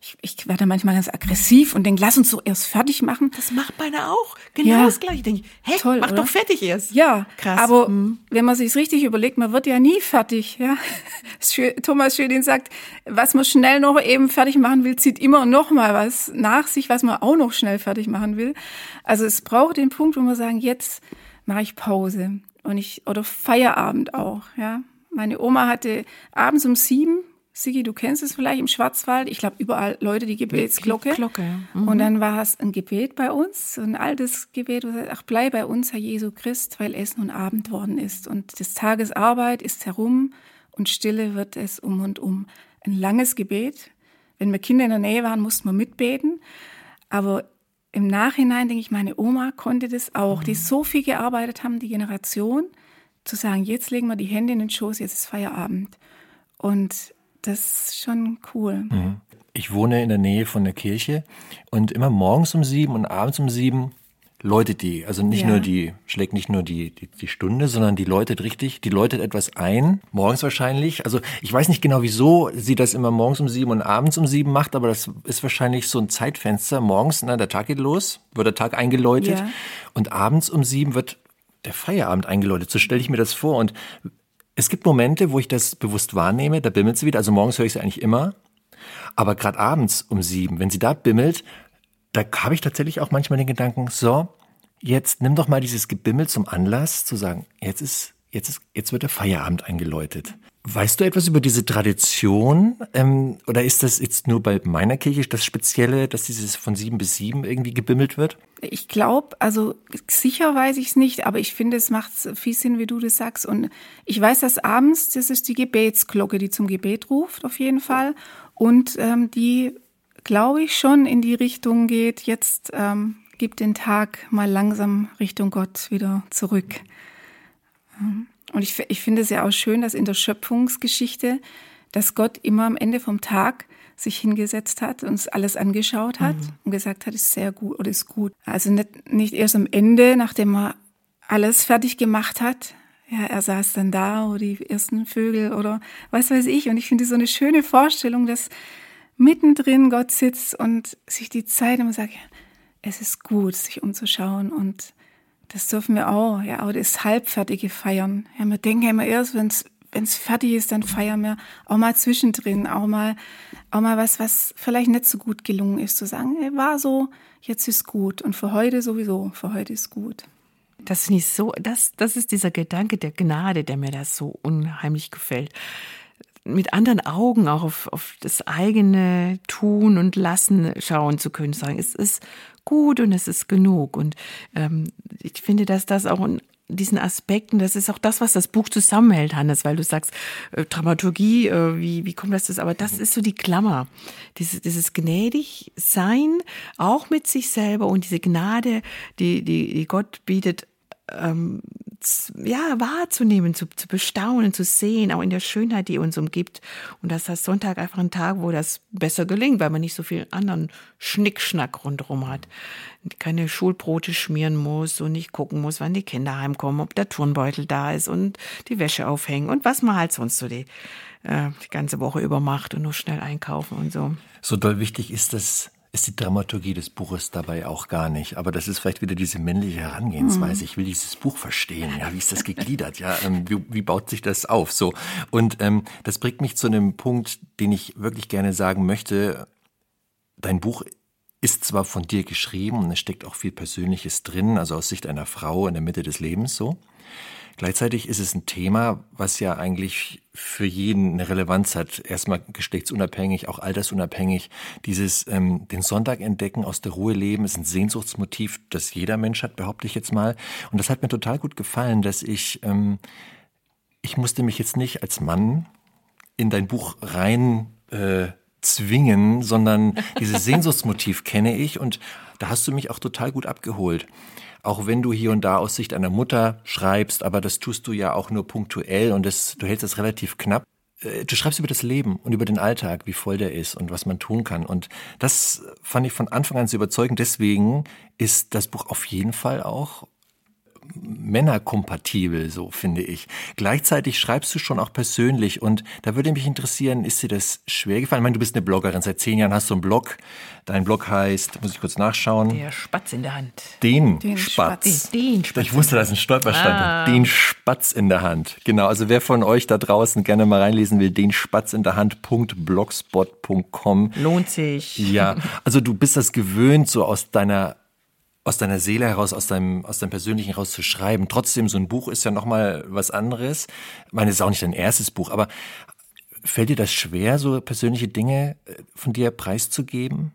ich, ich werde manchmal ganz aggressiv und denke, lass uns so erst fertig machen. Das macht meine auch. Genau ja. das gleiche. Denke ich, hä, Toll, mach oder? doch fertig erst. Ja, krass. Aber mhm. wenn man sich richtig überlegt, man wird ja nie fertig. Ja, Thomas Schödin sagt, was man schnell noch eben fertig machen will, zieht immer noch mal was nach sich, was man auch noch schnell fertig machen will. Also es braucht den Punkt, wo man sagen, jetzt mache ich Pause und ich oder Feierabend auch. Ja, meine Oma hatte abends um sieben Sigi, du kennst es vielleicht im Schwarzwald. Ich glaube, überall Leute die Gebetsglocke. Glocke, ja. mhm. Und dann war es ein Gebet bei uns, ein altes Gebet, wo sagt, ach, bleib bei uns, Herr Jesu Christ, weil es nun Abend worden ist. Und des Tages Arbeit ist herum und Stille wird es um und um. Ein langes Gebet. Wenn wir Kinder in der Nähe waren, mussten wir mitbeten. Aber im Nachhinein denke ich, meine Oma konnte das auch, die so viel gearbeitet haben, die Generation, zu sagen, jetzt legen wir die Hände in den Schoß, jetzt ist Feierabend. Und das ist schon cool. Mhm. Ich wohne in der Nähe von der Kirche und immer morgens um sieben und abends um sieben läutet die. Also nicht Ja. nur die, schlägt nicht nur die, die, die Stunde, sondern die läutet richtig, die läutet etwas ein, morgens wahrscheinlich. Also ich weiß nicht genau, wieso sie das immer morgens um sieben und abends um sieben macht, aber das ist wahrscheinlich so ein Zeitfenster. Morgens, na, der Tag geht los, wird der Tag eingeläutet Ja. und abends um sieben wird der Feierabend eingeläutet. So stelle ich mir das vor. Und es gibt Momente, wo ich das bewusst wahrnehme, da bimmelt sie wieder. Also morgens höre ich sie eigentlich immer. Aber gerade abends um sieben, wenn sie da bimmelt, da habe ich tatsächlich auch manchmal den Gedanken, so, jetzt nimm doch mal dieses Gebimmel zum Anlass zu sagen, jetzt ist, jetzt ist, jetzt wird der Feierabend eingeläutet. Weißt du etwas über diese Tradition? Ähm, oder ist das jetzt nur bei meiner Kirche das Spezielle, dass dieses von sieben bis sieben irgendwie gebimmelt wird? Ich glaube, also sicher weiß ich es nicht, aber ich finde, es macht viel Sinn, wie du das sagst. Und ich weiß, dass abends, das ist die Gebetsglocke, die zum Gebet ruft, auf jeden Fall. Und ähm, die, glaube ich, schon in die Richtung geht, jetzt ähm, gib den Tag mal langsam Richtung Gott wieder zurück. Ähm, Und ich, ich finde es ja auch schön, dass in der Schöpfungsgeschichte, dass Gott immer am Ende vom Tag sich hingesetzt hat, uns alles angeschaut hat und gesagt hat, ist sehr gut oder ist gut. Also nicht, nicht erst am Ende, nachdem er alles fertig gemacht hat. Ja, er saß dann da oder die ersten Vögel oder was weiß ich. Und ich finde so eine schöne Vorstellung, dass mittendrin Gott sitzt und sich die Zeit immer sagt, es ist gut, sich umzuschauen und das dürfen wir auch, ja, auch das Halbfertige feiern. Ja, wir denken immer erst, wenn es fertig ist, dann feiern wir auch mal zwischendrin, auch mal, auch mal was, was vielleicht nicht so gut gelungen ist, zu sagen, hey, war so, jetzt ist gut und für heute sowieso, für heute ist gut. Das finde ich so, das, das ist dieser Gedanke der Gnade, der mir das so unheimlich gefällt. Mit anderen Augen auch auf, auf das eigene Tun und Lassen schauen zu können, sagen, es ist gut und es ist genug. Und ähm, ich finde, dass das auch ein diesen Aspekten, das ist auch das, was das Buch zusammenhält, Hannes, weil du sagst, äh, Dramaturgie, äh, wie, wie kommt das das? Aber das ist so die Klammer. Dieses, dieses gnädig sein, auch mit sich selber und diese Gnade, die, die, die Gott bietet, ähm, ja, wahrzunehmen, zu, zu bestaunen, zu sehen, auch in der Schönheit, die uns umgibt. Und dass das Sonntag einfach ein Tag, wo das besser gelingt, weil man nicht so viel anderen Schnickschnack rundherum hat. Keine Schulbrote schmieren muss und nicht gucken muss, wann die Kinder heimkommen, ob der Turnbeutel da ist und die Wäsche aufhängen und was man halt sonst so die, äh, die ganze Woche über macht und nur schnell einkaufen und so. So doll wichtig ist das ist die Dramaturgie des Buches dabei auch gar nicht. Aber das ist vielleicht wieder diese männliche Herangehensweise. Ich will dieses Buch verstehen. Ja, wie ist das gegliedert? Ja, ähm, wie, wie baut sich das auf? So. Und ähm, das bringt mich zu einem Punkt, den ich wirklich gerne sagen möchte. Dein Buch ist zwar von dir geschrieben und es steckt auch viel Persönliches drin, also aus Sicht einer Frau in der Mitte des Lebens so. Gleichzeitig ist es ein Thema, was ja eigentlich für jeden eine Relevanz hat. Erstmal geschlechtsunabhängig, auch altersunabhängig. Dieses ähm, den Sonntag entdecken, aus der Ruhe leben, ist ein Sehnsuchtsmotiv, das jeder Mensch hat, behaupte ich jetzt mal. Und das hat mir total gut gefallen, dass ich ähm, ich musste mich jetzt nicht als Mann in dein Buch rein äh, zwingen, sondern dieses Sehnsuchtsmotiv kenne ich und da hast du mich auch total gut abgeholt. Auch wenn du hier und da aus Sicht einer Mutter schreibst, aber das tust du ja auch nur punktuell und das, du hältst das relativ knapp. Äh, Du schreibst über das Leben und über den Alltag, wie voll der ist und was man tun kann. Und das fand ich von Anfang an so überzeugend. Deswegen ist das Buch auf jeden Fall auch männerkompatibel, so finde ich. Gleichzeitig schreibst du schon auch persönlich und da würde mich interessieren, ist dir das schwer gefallen? Ich meine, du bist eine Bloggerin, seit zehn Jahren hast du einen Blog. Dein Blog heißt, muss ich kurz nachschauen, Der Spatz in der Hand. den, Den Spatz. Spatz. Den Spatz. Ich wusste, da ist ein Stolperstein. drin. Den Spatz in der Hand. Genau, also wer von euch da draußen gerne mal reinlesen will, den Spatz in der Hand.blogspot.com. Lohnt sich. Ja, also du bist das gewöhnt, so aus deiner aus deiner Seele heraus, aus deinem, aus deinem Persönlichen heraus zu schreiben. Trotzdem, so ein Buch ist ja nochmal was anderes. Ich meine, es ist auch nicht dein erstes Buch, aber fällt dir das schwer, so persönliche Dinge äh, von dir preiszugeben?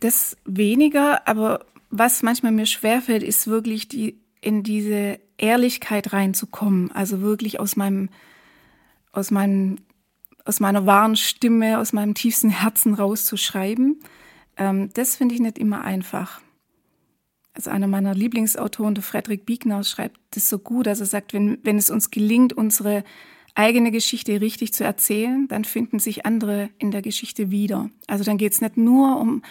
Das weniger, aber was manchmal mir schwerfällt, ist wirklich die, in diese Ehrlichkeit reinzukommen. Also wirklich aus meinem, aus meinem, aus meiner wahren Stimme, aus meinem tiefsten Herzen rauszuschreiben. Ähm, das finde ich nicht immer einfach. Also einer meiner Lieblingsautoren, der Friedrich Biegner, schreibt das so gut. Also er sagt, wenn, wenn es uns gelingt, unsere eigene Geschichte richtig zu erzählen, dann finden sich andere in der Geschichte wieder. Also dann geht es nicht nur um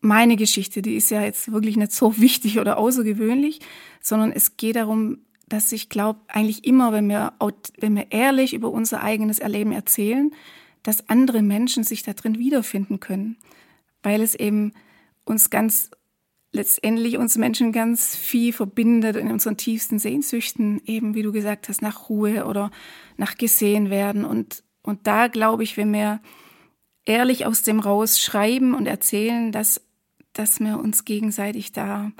meine Geschichte, die ist ja jetzt wirklich nicht so wichtig oder außergewöhnlich, sondern es geht darum, dass ich glaube, eigentlich immer, wenn wir, wenn wir ehrlich über unser eigenes Erleben erzählen, dass andere Menschen sich da drin wiederfinden können, weil es eben uns ganz letztendlich uns Menschen ganz viel verbindet in unseren tiefsten Sehnsüchten, eben wie du gesagt hast, nach Ruhe oder nach gesehen werden. Und, und da glaube ich, wenn wir ehrlich aus dem raus schreiben und erzählen, dass, dass wir uns gegenseitig da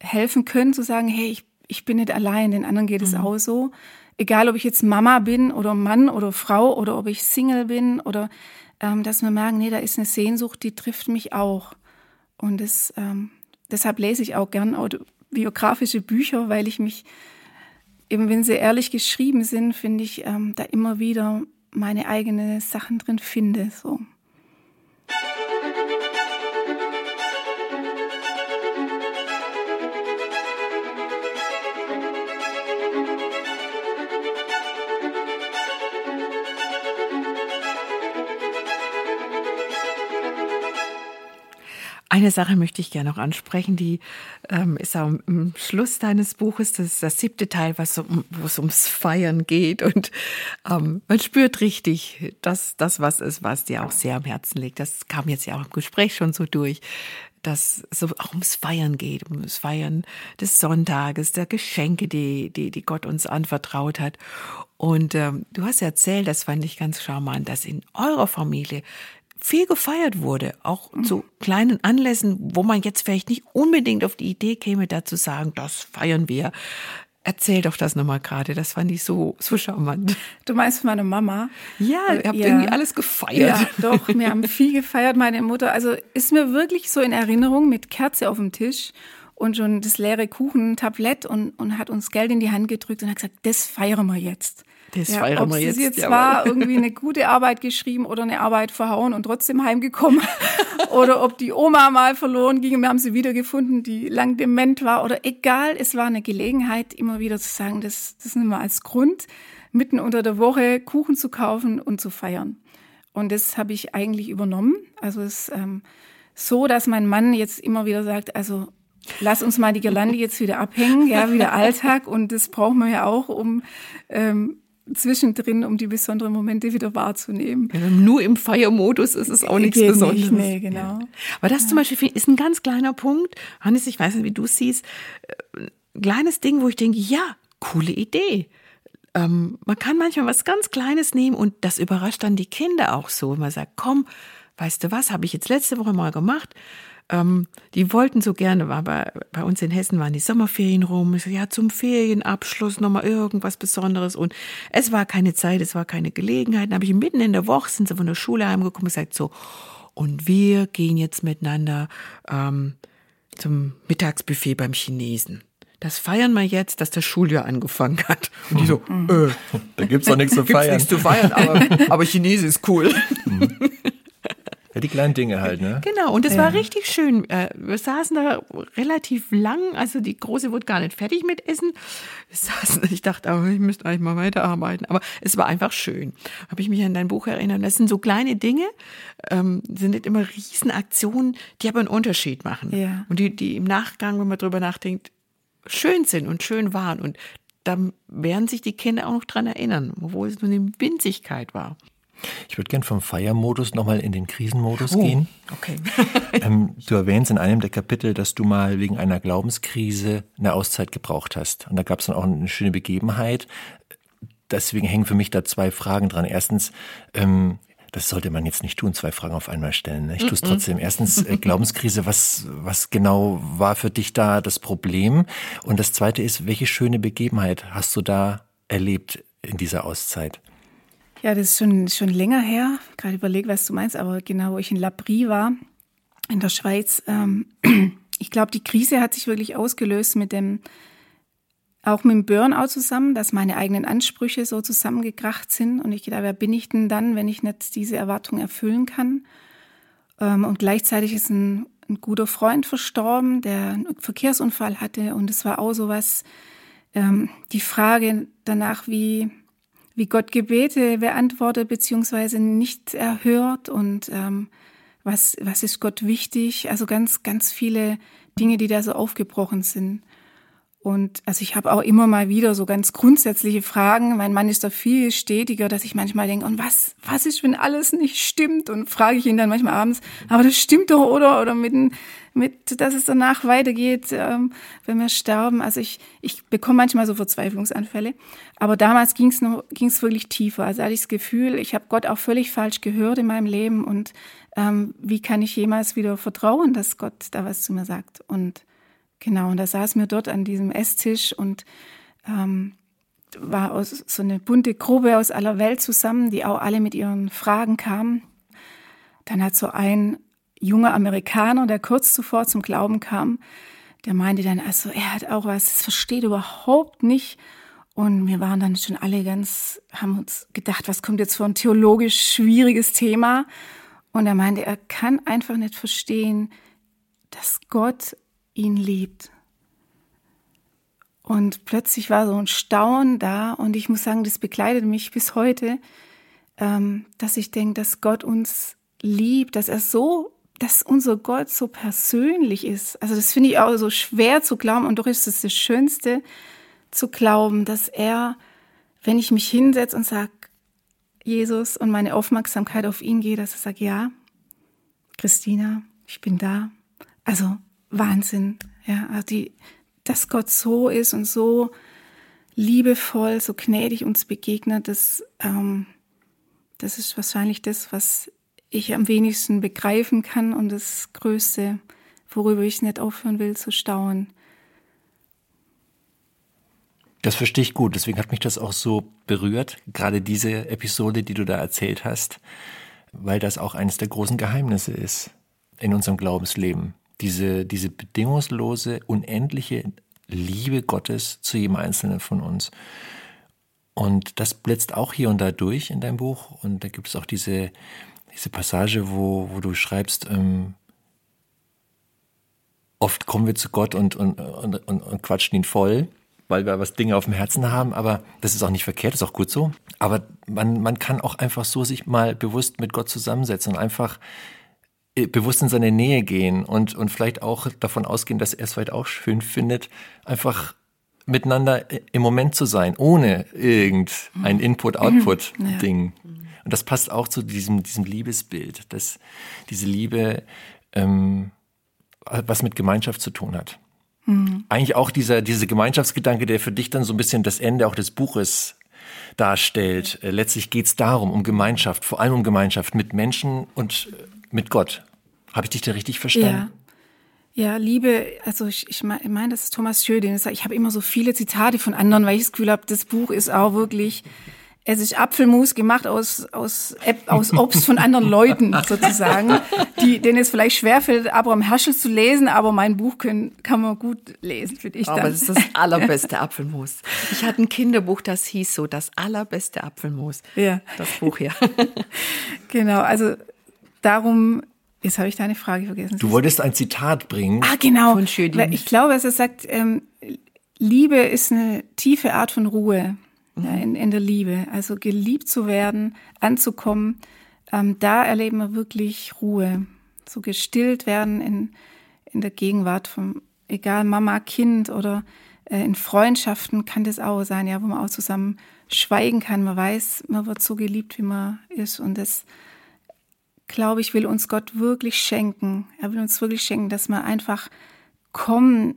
helfen können, zu sagen, hey, ich, ich bin nicht allein, den anderen geht es mhm. auch so. Egal, ob ich jetzt Mama bin oder Mann oder Frau oder ob ich Single bin oder ähm, dass wir merken, nee, da ist eine Sehnsucht, die trifft mich auch. Und das, ähm, deshalb lese ich auch gern biografische Bücher, weil ich mich, eben wenn sie ehrlich geschrieben sind, finde ich, ähm, da immer wieder meine eigenen Sachen drin finde. So. Eine Sache möchte ich gerne noch ansprechen, die ähm, ist im Schluss deines Buches, das ist das siebte Teil, was um, wo es ums Feiern geht. Und ähm, man spürt richtig, dass das was ist, was dir auch sehr am Herzen liegt. Das kam jetzt ja auch im Gespräch schon so durch, dass es auch ums Feiern geht, ums Feiern des Sonntages, der Geschenke, die, die, die Gott uns anvertraut hat. Und ähm, du hast erzählt, das fand ich ganz charmant, dass in eurer Familie viel gefeiert wurde, auch mhm. zu kleinen Anlässen, wo man jetzt vielleicht nicht unbedingt auf die Idee käme, da zu sagen, das feiern wir. Erzähl doch das nochmal gerade, das fand ich so, so charmant. Du meinst meine Mama? Ja, ihr habt ja. irgendwie alles gefeiert. Ja, doch, wir haben viel gefeiert, meine Mutter. Also ist mir wirklich so in Erinnerung mit Kerze auf dem Tisch und schon das leere Kuchentablett und, und hat uns Geld in die Hand gedrückt und hat gesagt, das feiern wir jetzt. Das ja, feiern wir jetzt. jetzt war irgendwie eine gute Arbeit geschrieben oder eine Arbeit verhauen und trotzdem heimgekommen. oder ob die Oma mal verloren ging und wir haben sie wiedergefunden, die lang dement war. Oder egal, es war eine Gelegenheit, immer wieder zu sagen, das, das nehmen wir als Grund, mitten unter der Woche Kuchen zu kaufen und zu feiern. Und das habe ich eigentlich übernommen. Also es ist ähm, so, dass mein Mann jetzt immer wieder sagt, also lass uns mal die Girlande jetzt wieder abhängen, ja, wieder Alltag und das brauchen wir ja auch, um ähm, zwischendrin, um die besonderen Momente wieder wahrzunehmen. Ja, nur im Feiermodus ist es auch nichts Geht Besonderes. Nicht, nee, genau. Aber das ja. zum Beispiel ist ein ganz kleiner Punkt. Hannes, ich weiß nicht, wie du es siehst. Ein äh, kleines Ding, wo ich denke, ja, coole Idee. Ähm, man kann manchmal was ganz Kleines nehmen und das überrascht dann die Kinder auch so. Man sagt, komm, weißt du was, habe ich jetzt letzte Woche mal gemacht ähm, die wollten so gerne, war bei, bei uns in Hessen waren die Sommerferien rum. Ich so, ja, zum Ferienabschluss nochmal irgendwas Besonderes. Und es war keine Zeit, es war keine Gelegenheit. Dann habe ich mitten in der Woche, sind sie von der Schule heimgekommen und gesagt so, und wir gehen jetzt miteinander ähm, zum Mittagsbuffet beim Chinesen das feiern wir jetzt, dass das Schuljahr angefangen hat. Und die so, mhm. äh, da gibt's doch nichts zu feiern. Gibt's nichts zu feiern, aber, aber Chinese ist cool. Mhm. Ja, die kleinen Dinge halt, ne? Genau, und es ja. war richtig schön. Äh, wir saßen da relativ lang, also die Große wurde gar nicht fertig mit Essen. Wir saßen, ich dachte, aber ich müsste eigentlich mal weiterarbeiten. Aber es war einfach schön. Habe ich mich an dein Buch erinnert. Das sind so kleine Dinge, ähm, sind nicht immer Riesenaktionen, die aber einen Unterschied machen. Ja. Und die, die im Nachgang, wenn man drüber nachdenkt, schön sind und schön waren. Und da werden sich die Kinder auch noch dran erinnern, obwohl es nur eine Winzigkeit war. Ich würde gern vom Feiermodus nochmal in den Krisenmodus oh, gehen. Okay. ähm, du erwähnst in einem der Kapitel, dass du mal wegen einer Glaubenskrise eine Auszeit gebraucht hast. Und da gab es dann auch eine schöne Begebenheit. Deswegen hängen für mich da zwei Fragen dran. Erstens, ähm, das sollte man jetzt nicht tun, zwei Fragen auf einmal stellen. Ne? Ich tue es trotzdem. Erstens, äh, Glaubenskrise, was, was genau war für dich da das Problem? Und das zweite ist, welche schöne Begebenheit hast du da erlebt in dieser Auszeit? Ja, das ist schon, schon länger her. Gerade überlege, was du meinst, aber genau, wo ich in Labri war, in der Schweiz. Ähm, ich glaube, die Krise hat sich wirklich ausgelöst mit dem, auch mit dem Burnout zusammen, dass meine eigenen Ansprüche so zusammengekracht sind. Und ich gedacht, wer bin ich denn dann, wenn ich nicht diese Erwartung erfüllen kann? Ähm, und gleichzeitig ist ein, ein guter Freund verstorben, der einen Verkehrsunfall hatte. Und es war auch so was, ähm, die Frage danach, wie, wie Gott Gebete beantwortet beziehungsweise nicht erhört und ähm, was, was ist Gott wichtig? Also ganz, ganz viele Dinge, die da so aufgebrochen sind. Und also ich habe auch immer mal wieder so ganz grundsätzliche Fragen. Mein Mann ist da viel stetiger, dass ich manchmal denke, und was, was ist, wenn alles nicht stimmt? Und frage ich ihn dann manchmal abends, aber das stimmt doch, oder? Oder mit, mit dass es danach weitergeht, ähm, wenn wir sterben. Also ich, ich bekomme manchmal so Verzweiflungsanfälle. Aber damals ging es noch, ging es wirklich tiefer. Also hatte ich das Gefühl, ich habe Gott auch völlig falsch gehört in meinem Leben. Und ähm, wie kann ich jemals wieder vertrauen, dass Gott da was zu mir sagt? Und Genau, und da saßen wir dort an diesem Esstisch und ähm, war aus, so eine bunte Gruppe aus aller Welt zusammen, die auch alle mit ihren Fragen kamen. Dann hat so ein junger Amerikaner, der kurz zuvor zum Glauben kam, der meinte dann, also er hat auch was, das versteht überhaupt nicht. Und wir waren dann schon alle ganz, haben uns gedacht, was kommt jetzt für ein theologisch schwieriges Thema? Und er meinte, er kann einfach nicht verstehen, dass Gott ihn liebt. Und plötzlich war so ein Staunen da und ich muss sagen, das begleitet mich bis heute, ähm, dass ich denke, dass Gott uns liebt, dass er so, dass unser Gott so persönlich ist. Also das finde ich auch so schwer zu glauben und doch ist es das Schönste zu glauben, dass er, wenn ich mich hinsetze und sage, Jesus und meine Aufmerksamkeit auf ihn gehe, dass er sagt, ja, Christina, ich bin da. Also Wahnsinn. Ja, also die, dass Gott so ist und so liebevoll, so gnädig uns begegnet, das, ähm, das ist wahrscheinlich das, was ich am wenigsten begreifen kann und das Größte, worüber ich nicht aufhören will zu staunen. Das verstehe ich gut, deswegen hat mich das auch so berührt, gerade diese Episode, die du da erzählt hast, weil das auch eines der großen Geheimnisse ist in unserem Glaubensleben diese, diese bedingungslose, unendliche Liebe Gottes zu jedem Einzelnen von uns. Und das blitzt auch hier und da durch in deinem Buch. Und da gibt es auch diese, diese Passage, wo, wo du schreibst, ähm, oft kommen wir zu Gott und, und, und, und, und quatschen ihn voll, weil wir was Dinge auf dem Herzen haben. Aber das ist auch nicht verkehrt, ist auch gut so. Aber man, man kann auch einfach so sich mal bewusst mit Gott zusammensetzen und einfach bewusst in seine Nähe gehen und, und vielleicht auch davon ausgehen, dass er es vielleicht auch schön findet, einfach miteinander im Moment zu sein, ohne irgendein mhm. Input-Output-Ding. Ja. Und das passt auch zu diesem, diesem Liebesbild, dass diese Liebe ähm, was mit Gemeinschaft zu tun hat. Mhm. Eigentlich auch dieser, dieser Gemeinschaftsgedanke, der für dich dann so ein bisschen das Ende auch des Buches darstellt. Äh, letztlich geht es darum, um Gemeinschaft, vor allem um Gemeinschaft mit Menschen und mit Gott. Habe ich dich da richtig verstanden? Ja. ja Liebe, also ich, ich meine, das ist Thomas Schödin. Ich habe immer so viele Zitate von anderen, weil ich das Gefühl habe, das Buch ist auch wirklich es ist Apfelmus gemacht aus, aus, aus Obst von anderen Leuten sozusagen, die, denen es vielleicht schwerfällt, Abraham Herschel zu lesen, aber mein Buch können, kann man gut lesen, finde ich. Dann. Aber es ist das allerbeste Apfelmus. Ich hatte ein Kinderbuch, das hieß so, das allerbeste Apfelmus. Ja. Das Buch hier. Genau, also darum, jetzt habe ich deine Frage vergessen. Du wolltest ein Zitat bringen. Ah, genau. Von Schödin. Ich glaube, er sagt, ähm, Liebe ist eine tiefe Art von Ruhe mhm. ja, in, in der Liebe. Also geliebt zu werden, anzukommen, ähm, da erleben wir wirklich Ruhe. So gestillt werden in, in der Gegenwart von, egal Mama, Kind oder äh, in Freundschaften kann das auch sein, ja, wo man auch zusammen schweigen kann. Man weiß, man wird so geliebt, wie man ist und das glaube ich, will uns Gott wirklich schenken. Er will uns wirklich schenken, dass wir einfach kommen.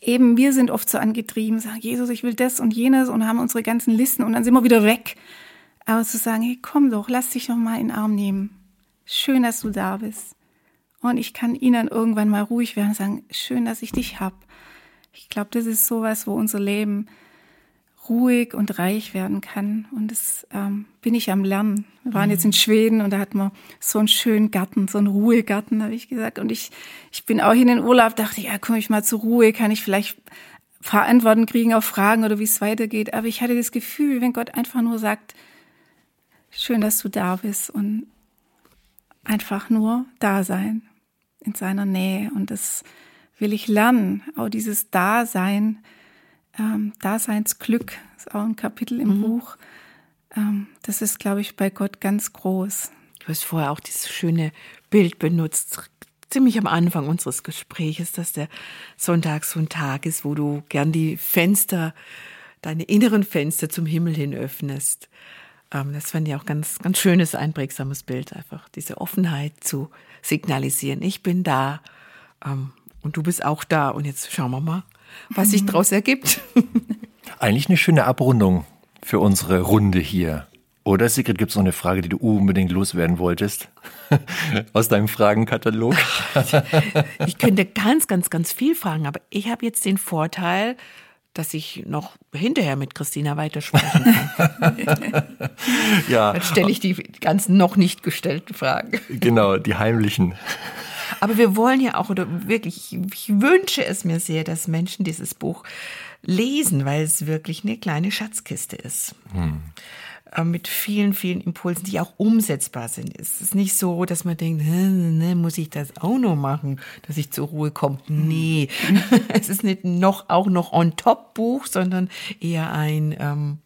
Eben wir sind oft so angetrieben, sagen, Jesus, ich will das und jenes und haben unsere ganzen Listen und dann sind wir wieder weg. Aber zu sagen, hey, komm doch, lass dich noch mal in den Arm nehmen. Schön, dass du da bist. Und ich kann ihnen irgendwann mal ruhig werden und sagen, schön, dass ich dich hab. Ich glaube, das ist sowas, wo unser Leben ruhig und reich werden kann. Und das ähm, bin ich am Lernen. Wir waren jetzt in Schweden und da hatten wir so einen schönen Garten, so einen Ruhegarten, habe ich gesagt. Und ich, ich bin auch in den Urlaub, dachte, ja, komme ich mal zur Ruhe, kann ich vielleicht ein paar Antworten kriegen auf Fragen oder wie es weitergeht. Aber ich hatte das Gefühl, wenn Gott einfach nur sagt, schön, dass du da bist und einfach nur da sein in seiner Nähe. Und das will ich lernen, auch dieses Dasein, ähm, Daseinsglück, ist auch ein Kapitel im mhm. Buch. Ähm, das ist, glaube ich, bei Gott ganz groß, Du hast vorher auch dieses schöne Bild benutzt, ziemlich am Anfang unseres Gesprächs, dass der Sonntag so ein Tag ist, wo du gern die Fenster, deine inneren Fenster zum Himmel hin öffnest. Ähm, das fand ich auch ganz, ganz schönes, einprägsames Bild, einfach diese Offenheit zu signalisieren. Ich bin da ähm, und du bist auch da. Und jetzt schauen wir mal, was sich daraus ergibt. Eigentlich eine schöne Abrundung für unsere Runde hier. Oder Sigrid, gibt es noch eine Frage, die du unbedingt loswerden wolltest? Aus deinem Fragenkatalog? ich könnte ganz, ganz, ganz viel fragen, aber ich habe jetzt den Vorteil, dass ich noch hinterher mit Christina weitersprechen kann. ja. Dann stelle ich die ganzen noch nicht gestellten Fragen. Genau, die heimlichen. Aber wir wollen ja auch, oder wirklich, ich wünsche es mir sehr, dass Menschen dieses Buch lesen, weil es wirklich eine kleine Schatzkiste ist. Hm. Äh, mit vielen, vielen Impulsen, die auch umsetzbar sind. Es ist nicht so, dass man denkt, ne, muss ich das auch noch machen, dass ich zur Ruhe komme. Nee, es ist nicht noch auch noch on top Buch, sondern eher ein ähm,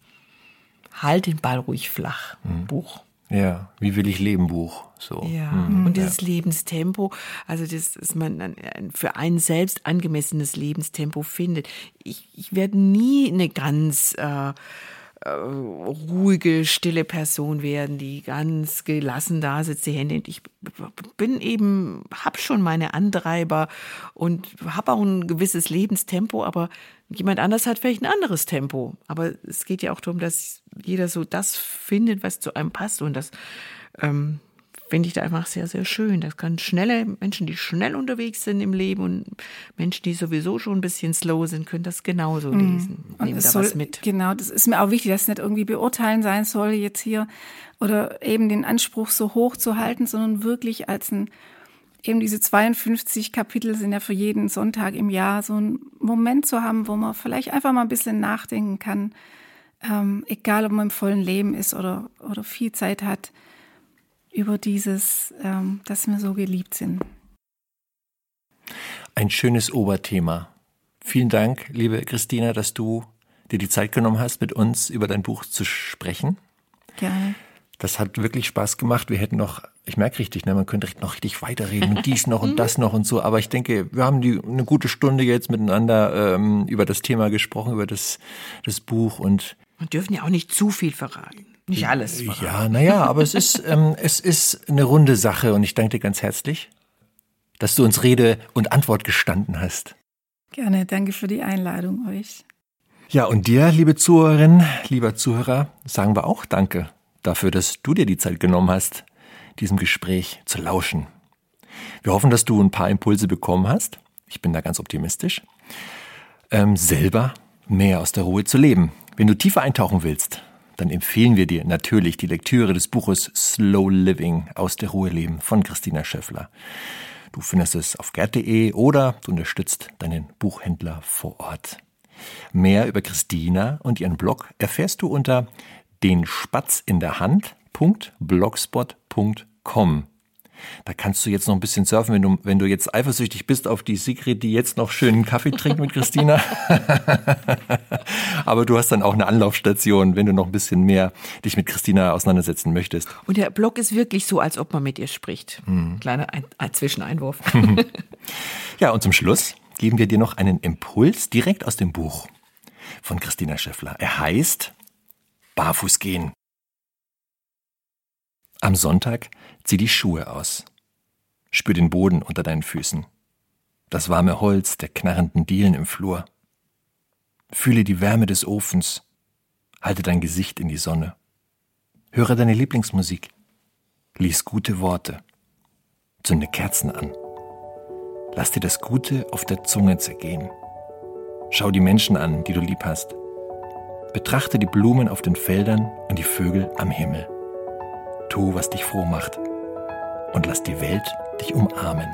Halt den Ball ruhig flach mhm. Buch. Ja, wie will ich leben Buch. So. Ja, mhm. und dieses ja. Lebenstempo, also das, dass man für einen selbst angemessenes Lebenstempo findet. Ich, ich werde nie eine ganz äh, äh, ruhige, stille Person werden, die ganz gelassen da sitzt, die Hände. Ich bin eben, habe schon meine Antreiber und habe auch ein gewisses Lebenstempo, aber jemand anders hat vielleicht ein anderes Tempo. Aber es geht ja auch darum, dass jeder so das findet, was zu einem passt und das ähm, finde ich da einfach sehr, sehr schön. Das kann schnelle Menschen, die schnell unterwegs sind im Leben und Menschen, die sowieso schon ein bisschen slow sind, können das genauso mhm. lesen. Und Nehmen da soll, was mit. Genau, das ist mir auch wichtig, dass es nicht irgendwie beurteilen sein soll jetzt hier oder eben den Anspruch so hoch zu halten, sondern wirklich als ein eben diese 52 Kapitel sind ja für jeden Sonntag im Jahr so ein Moment zu haben, wo man vielleicht einfach mal ein bisschen nachdenken kann, ähm, egal ob man im vollen Leben ist oder, oder viel Zeit hat, über dieses, ähm, dass wir so geliebt sind. Ein schönes Oberthema. Vielen Dank, liebe Christina, dass du dir die Zeit genommen hast, mit uns über dein Buch zu sprechen. Gerne. Das hat wirklich Spaß gemacht. Wir hätten noch, ich merke richtig, ne, man könnte noch richtig weiterreden und dies noch und das noch und so. Aber ich denke, wir haben die, eine gute Stunde jetzt miteinander ähm, über das Thema gesprochen, über das, das Buch und. Wir dürfen ja auch nicht zu viel verraten. Nicht alles. Verraten. Ja, naja, aber es ist, ähm, es ist eine runde Sache und ich danke dir ganz herzlich, dass du uns Rede und Antwort gestanden hast. Gerne, danke für die Einladung euch. Ja, und dir, liebe Zuhörerin, lieber Zuhörer, sagen wir auch Danke dafür, dass du dir die Zeit genommen hast, diesem Gespräch zu lauschen. Wir hoffen, dass du ein paar Impulse bekommen hast. Ich bin da ganz optimistisch. Ähm, selber mehr aus der Ruhe zu leben. Wenn du tiefer eintauchen willst, dann empfehlen wir dir natürlich die Lektüre des Buches Slow Living aus der Ruhe leben von Christina Schöffler. Du findest es auf gerd.de oder du unterstützt deinen Buchhändler vor Ort. Mehr über Christina und ihren Blog erfährst du unter den Spatz in der Hand.blogspot.com. Da kannst du jetzt noch ein bisschen surfen, wenn du, wenn du jetzt eifersüchtig bist auf die Sigrid, die jetzt noch schönen Kaffee trinkt mit Christina. Aber du hast dann auch eine Anlaufstation, wenn du noch ein bisschen mehr dich mit Christina auseinandersetzen möchtest. Und der Blog ist wirklich so, als ob man mit ihr spricht. Mhm. Kleiner ein, ein Zwischeneinwurf. ja, und zum Schluss geben wir dir noch einen Impuls direkt aus dem Buch von Christina Schäffler. Er heißt Barfuß gehen. Am Sonntag zieh die Schuhe aus. Spür den Boden unter deinen Füßen. Das warme Holz der knarrenden Dielen im Flur. Fühle die Wärme des Ofens. Halte dein Gesicht in die Sonne. Höre deine Lieblingsmusik. Lies gute Worte. Zünde Kerzen an. Lass dir das Gute auf der Zunge zergehen. Schau die Menschen an, die du lieb hast. Betrachte die Blumen auf den Feldern und die Vögel am Himmel. Tu, was dich froh macht und lass die Welt dich umarmen.